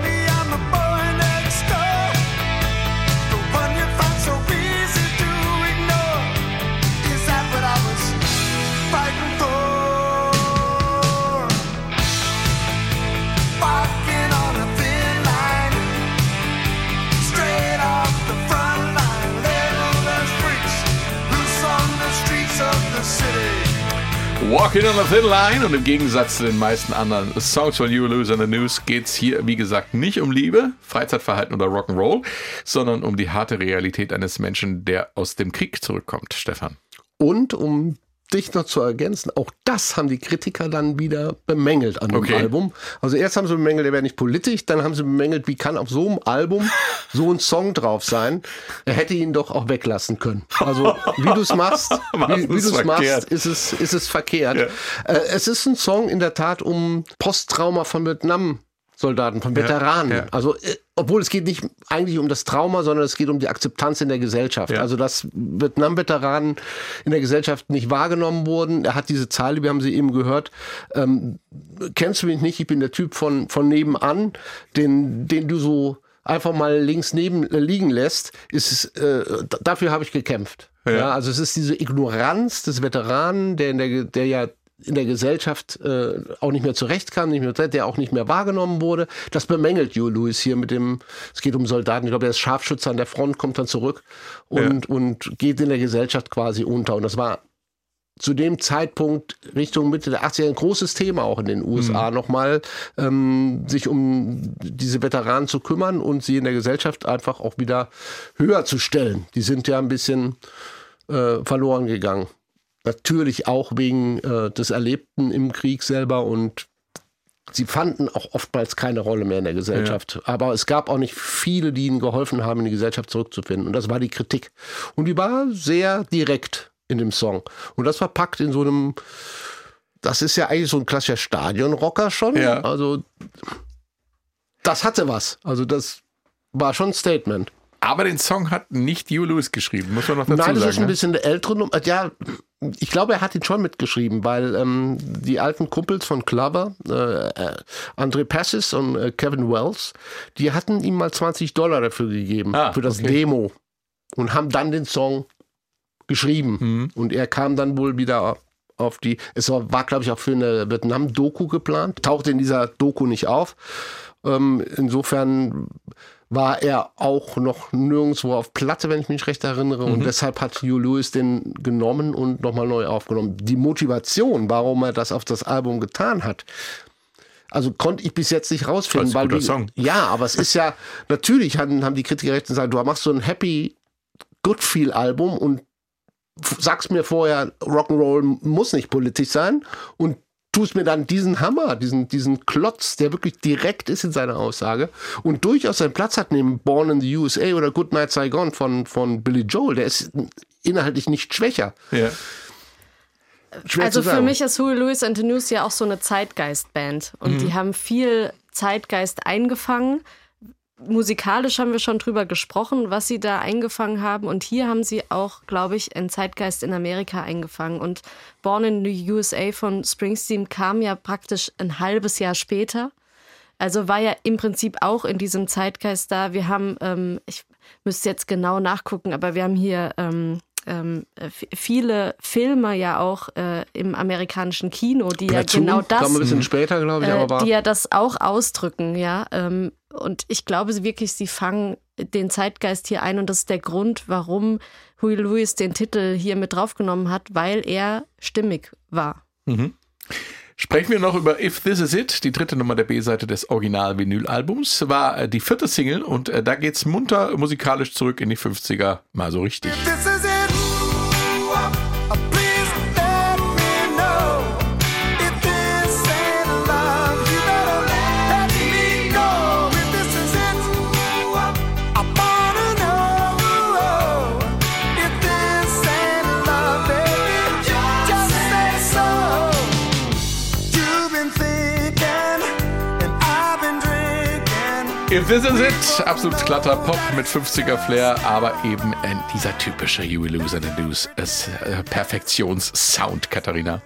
Walking on a Thin Line und im Gegensatz zu den meisten anderen Songs von You Lose in the News geht's hier, wie gesagt, nicht um Liebe, Freizeitverhalten oder Rock'n'Roll, sondern um die harte Realität eines Menschen, der aus dem Krieg zurückkommt, Stefan. Und um dich noch zu ergänzen, auch das haben die Kritiker dann wieder bemängelt an dem Okay. Album. Also erst haben sie bemängelt, er wäre nicht politisch, dann haben sie bemängelt, wie kann auf so einem Album so ein Song drauf sein? Er hätte ihn doch auch weglassen können. Also wie du es machst, wie, wie ist du es machst, verkehrt? ist es, ist es verkehrt. Ja. Äh, es ist ein Song in der Tat um Posttrauma von Vietnam. Soldaten, von Veteranen. ja. Also, äh, obwohl es geht nicht eigentlich um das Trauma, sondern es geht um die Akzeptanz in der Gesellschaft. Ja. Also, dass Vietnam-Veteranen in der Gesellschaft nicht wahrgenommen wurden. Er hat diese Zeile, wir haben sie eben gehört, ähm, kennst du mich nicht, ich bin der Typ von, von nebenan, den, den du so einfach mal links neben äh, liegen lässt, ist äh, dafür habe ich gekämpft. Ja. Ja. also es ist diese Ignoranz des Veteranen, der, in der, der ja in der Gesellschaft äh, auch nicht mehr zurechtkam, nicht mehr, der auch nicht mehr wahrgenommen wurde. Das bemängelt Hugh Lewis hier mit dem, es geht um Soldaten, ich glaube, der ist Scharfschütze an der Front, kommt dann zurück und, und geht in der Gesellschaft quasi unter. Und das war zu dem Zeitpunkt Richtung Mitte der 80er ein großes Thema auch in den USA nochmal, ähm, sich um diese Veteranen zu kümmern und sie in der Gesellschaft einfach auch wieder höher zu stellen. Die sind ja ein bisschen äh, verloren gegangen. Natürlich auch wegen äh, des Erlebten im Krieg selber und sie fanden auch oftmals keine Rolle mehr in der Gesellschaft. Aber es gab auch nicht viele, die ihnen geholfen haben, in die Gesellschaft zurückzufinden. Und das war die Kritik. Und die war sehr direkt in dem Song. Und das verpackt in so einem, das ist ja eigentlich so ein klassischer Stadionrocker schon. Ja. Also das hatte was. Also das war schon ein Statement. Aber den Song hat nicht Hugh Lewis geschrieben, muss man noch dazu Nein, das sagen. ist ein ne? bisschen eine ältere Nummer. Ja, ich glaube, er hat ihn schon mitgeschrieben, weil ähm, die alten Kumpels von Clover, äh, äh, André Passis und äh, Kevin Wells, die hatten ihm mal 20 Dollar dafür gegeben, Ah, für das okay. Demo. Und haben dann den Song geschrieben. Mhm. Und er kam dann wohl wieder auf die, es war, war glaube ich, auch für eine Vietnam-Doku geplant, tauchte in dieser Doku nicht auf. Ähm, insofern war er auch noch nirgendwo auf Platte, wenn ich mich recht erinnere. Mhm. Und deshalb hat Hugh Lewis den genommen und nochmal neu aufgenommen. Die Motivation, warum er das auf das Album getan hat, also konnte ich bis jetzt nicht rausfinden. Weil guter die, Song. Ja, aber es ist ja, natürlich haben, haben die Kritiker recht und sagen, du machst so ein Happy Good Feel Album und sagst mir vorher, Rock'n'Roll muss nicht politisch sein und tust mir dann diesen Hammer, diesen, diesen Klotz, der wirklich direkt ist in seiner Aussage und durchaus seinen Platz hat neben Born in the USA oder Good Night Saigon von, von Billy Joel. Der ist inhaltlich nicht schwächer. Ja. Schwer also für mich ist Huey Lewis and the News ja auch so eine Zeitgeistband. Und Mhm. die haben viel Zeitgeist eingefangen. Musikalisch haben wir schon drüber gesprochen, was sie da eingefangen haben. Und hier haben sie auch, glaube ich, einen Zeitgeist in Amerika eingefangen. Und Born in the USA von Springsteen kam ja praktisch ein halbes Jahr später. Also war ja im Prinzip auch in diesem Zeitgeist da. Wir haben, ähm, ich müsste jetzt genau nachgucken, aber wir haben hier ähm, ähm, f- viele Filme ja auch äh, im amerikanischen Kino, die ja Dazu genau das kam ein bisschen später, glaube ich, äh, aber war. die ja das auch ausdrücken, ja. Ähm, und ich glaube wirklich, sie fangen den Zeitgeist hier ein und das ist der Grund, warum Huey Lewis den Titel hier mit draufgenommen hat, weil er stimmig war. Sprechen wir noch über If This Is It, die dritte Nummer der B-Seite des Original-Vinyl-Albums. War äh, die vierte Single und äh, da geht's munter musikalisch zurück in die 50er, mal so richtig. This is This Is It, absolut glatter Pop mit 50er Flair, aber eben äh, dieser typische Huey Lewis and the News ist äh, Perfektions-Sound, Katharina.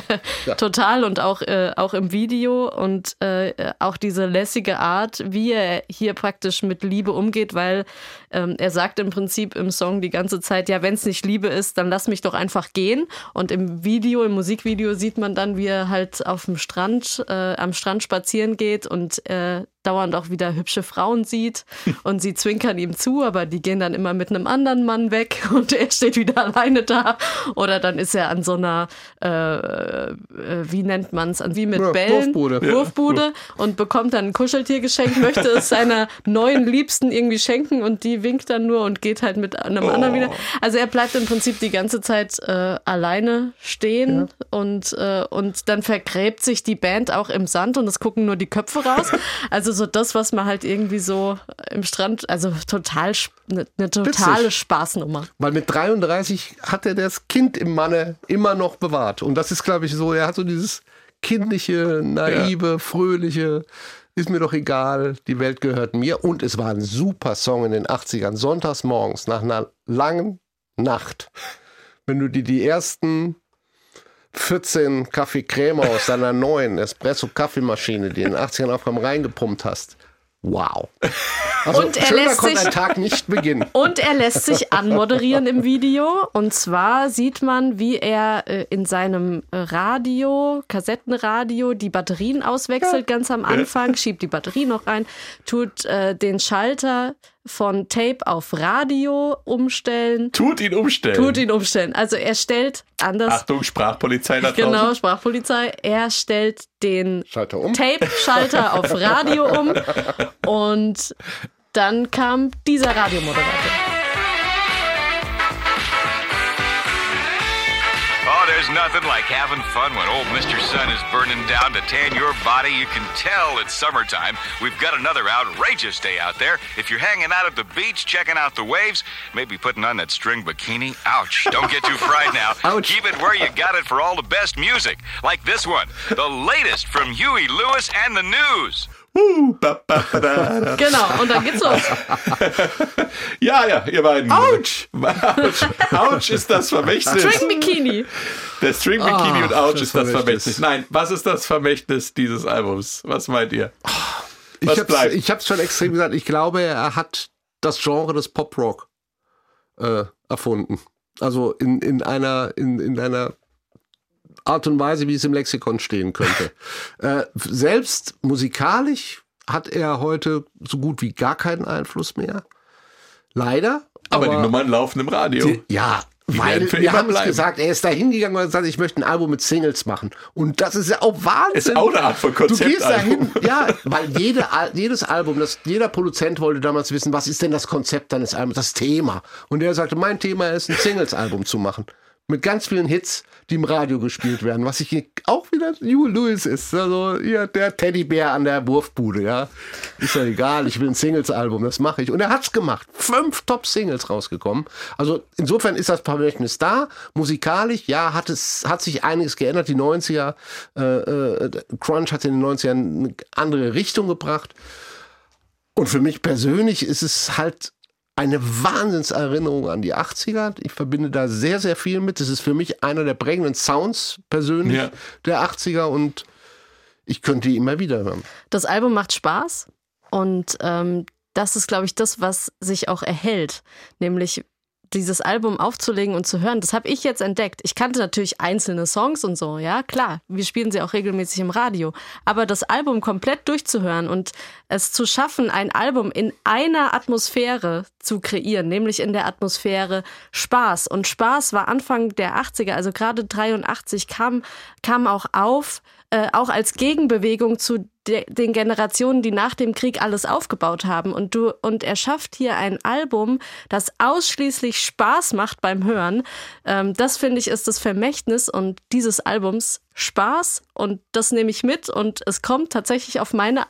Total und auch, äh, auch im Video und äh, auch diese lässige Art, wie er hier praktisch mit Liebe umgeht, weil ähm, er sagt im Prinzip im Song die ganze Zeit, ja, wenn es nicht Liebe ist, dann lass mich doch einfach gehen. Und im Video, im Musikvideo sieht man dann, wie er halt auf dem Strand, äh, am Strand spazieren geht und äh, dauernd auch wieder hübsche Frauen sieht und sie zwinkern ihm zu, aber die gehen dann immer mit einem anderen Mann weg und er steht wieder alleine da oder dann ist er an so einer, äh, äh, wie nennt man es, wie mit Ja, Bällen, Wurfbude. Ja. Wurfbude und bekommt dann ein Kuscheltier geschenkt, möchte es seiner neuen Liebsten irgendwie schenken und die winkt dann nur und geht halt mit einem anderen wieder. Also er bleibt im Prinzip die ganze Zeit äh, alleine stehen und, äh, und dann vergräbt sich die Band auch im Sand und es gucken nur die Köpfe raus. Also so das, was man halt irgendwie so im Strand, also total eine ne totale Witzig. Spaßnummer. Weil mit 33 hat er das Kind im Manne immer noch bewahrt. Und das ist, glaube ich, so, er hat so dieses kindliche, naive, fröhliche, ist mir doch egal, die Welt gehört mir. Und es war ein super Song in den 80ern, sonntags morgens, nach einer langen Nacht. Wenn du dir die ersten 14 Kaffee Creme aus deiner neuen Espresso-Kaffeemaschine, die in den 80ern aufkam, reingepumpt hast. Wow. Also Und er schöner lässt konnte sich- ein Tag nicht beginnen. Und er lässt sich anmoderieren im Video. Und zwar sieht man, wie er äh, in seinem Radio, Kassettenradio, die Batterien auswechselt ganz am Anfang, schiebt die Batterie noch rein, tut äh, den Schalter von Tape auf Radio umstellen, Tut ihn umstellen. tut ihn umstellen. Also er stellt anders. Achtung, Sprachpolizei da draußen. Genau, Sprachpolizei. Er stellt den Schalter um. Tape-Schalter auf Radio um und dann kam dieser Radiomoderator. Nothing like having fun when old Mr. Sun is burning down to tan your body. You can tell it's summertime. We've got another outrageous day out there. If you're hanging out at the beach, checking out the waves, maybe putting on that string bikini, ouch. Don't get too fried now. Ouch. Keep it where you got it for all the best music. Like this one, the latest from Huey Lewis and the News. Uh, ba, ba, ba, da, da. Genau, und dann geht's los. Ja, ja, ihr beiden. Autsch! Autsch, Autsch ist das Vermächtnis. String Bikini. Der String Bikini Ah, und Autsch ist das Vermächtnis. Nein, was ist das Vermächtnis dieses Albums? Was meint ihr? Ich Was hab's, bleibt? ich hab's schon extrem gesagt. Ich glaube, er hat das Genre des Pop-Rock äh, erfunden. Also in, in, einer, in, in einer Art und Weise, wie es im Lexikon stehen könnte. äh, selbst musikalisch hat er heute so gut wie gar keinen Einfluss mehr. Leider. Aber, die Nummern laufen im Radio. Die, ja, Die weil wir haben es gesagt, er ist da hingegangen und hat gesagt, ich möchte ein Album mit Singles machen. Und das ist ja auch Wahnsinn. Ist auch eine Art von Du gehst da hin, Konzeptalbum. ja, weil jede, jedes Album, das, jeder Produzent wollte damals wissen, was ist denn das Konzept deines Albums, das Thema. Und er sagte, mein Thema ist, ein Singles-Album zu machen. Mit ganz vielen Hits, die im Radio gespielt werden, was ich auch wieder Hugh Lewis ist. Also hier der Teddybär an der Wurfbude, ja. Ist ja egal, ich will ein Singles-Album, das mache ich. Und er hat's gemacht. Fünf Top-Singles rausgekommen. Also insofern ist das Vermächtnis da. Musikalisch, ja, hat es, hat sich einiges geändert. Die 90er, äh, äh, Crunch hat in den 90ern eine andere Richtung gebracht. Und für mich persönlich ist es halt eine Wahnsinnserinnerung an die 80er. Ich verbinde da sehr, sehr viel mit. Es ist für mich einer der prägenden Sounds persönlich Ja. der 80er und ich könnte die immer wieder hören. Das Album macht Spaß und ähm, das ist, glaube ich, das, was sich auch erhält. Nämlich dieses Album aufzulegen und zu hören, das habe ich jetzt entdeckt. Ich kannte natürlich einzelne Songs und so, ja, klar. Wir spielen sie auch regelmäßig im Radio. Aber das Album komplett durchzuhören und es zu schaffen, ein Album in einer Atmosphäre zu kreieren, nämlich in der Atmosphäre Spaß. Und Spaß war Anfang der 80er, also gerade 83 kam, kam auch auf, äh, auch als Gegenbewegung zu de den Generationen, die nach dem Krieg alles aufgebaut haben. Und du, und er schafft hier ein Album, das ausschließlich Spaß macht beim Hören. Ähm, das finde ich ist das Vermächtnis und dieses Albums Spaß. Und das nehme ich mit und es kommt tatsächlich auf meine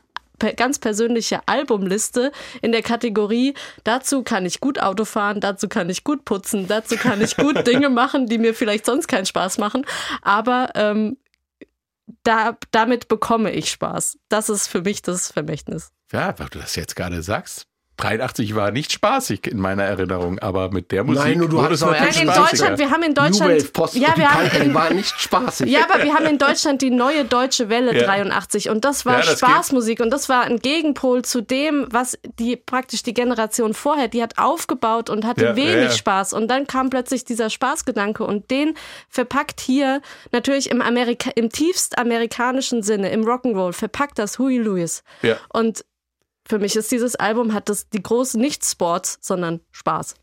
ganz persönliche Albumliste in der Kategorie, dazu kann ich gut Auto fahren, dazu kann ich gut putzen, dazu kann ich gut Dinge machen, die mir vielleicht sonst keinen Spaß machen. Aber ähm, da, damit bekomme ich Spaß. Das ist für mich das Vermächtnis. Ja, weil du das jetzt gerade sagst. 83 war nicht spaßig in meiner Erinnerung, aber mit der Musik Nein, nur du wurde es natürlich Nein, in spaßiger. Deutschland, wir haben in New Deutschland. Wave, Post ja, wir haben in, waren nicht spaßig. ja, aber wir haben in Deutschland die neue deutsche Welle Ja. 83 und das war Ja, das Spaßmusik und das war ein Gegenpol zu dem, was die praktisch die Generation vorher, die hat aufgebaut und hatte Ja, wenig. Spaß und dann kam plötzlich dieser Spaßgedanke und den verpackt hier natürlich im Amerika im tiefst amerikanischen Sinne, im Rock'n'Roll verpackt das Huey Lewis. Ja. Und für mich ist dieses Album hat das die große nicht Sports, sondern Spaß.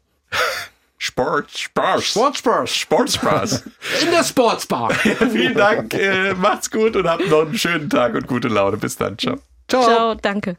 Sport, Spaß. Sportsbars. Sportspaß. In der Sportsbar. Vielen Dank, äh, macht's gut und habt noch einen schönen Tag und gute Laune. Bis dann, ciao. Ciao. Ciao, danke.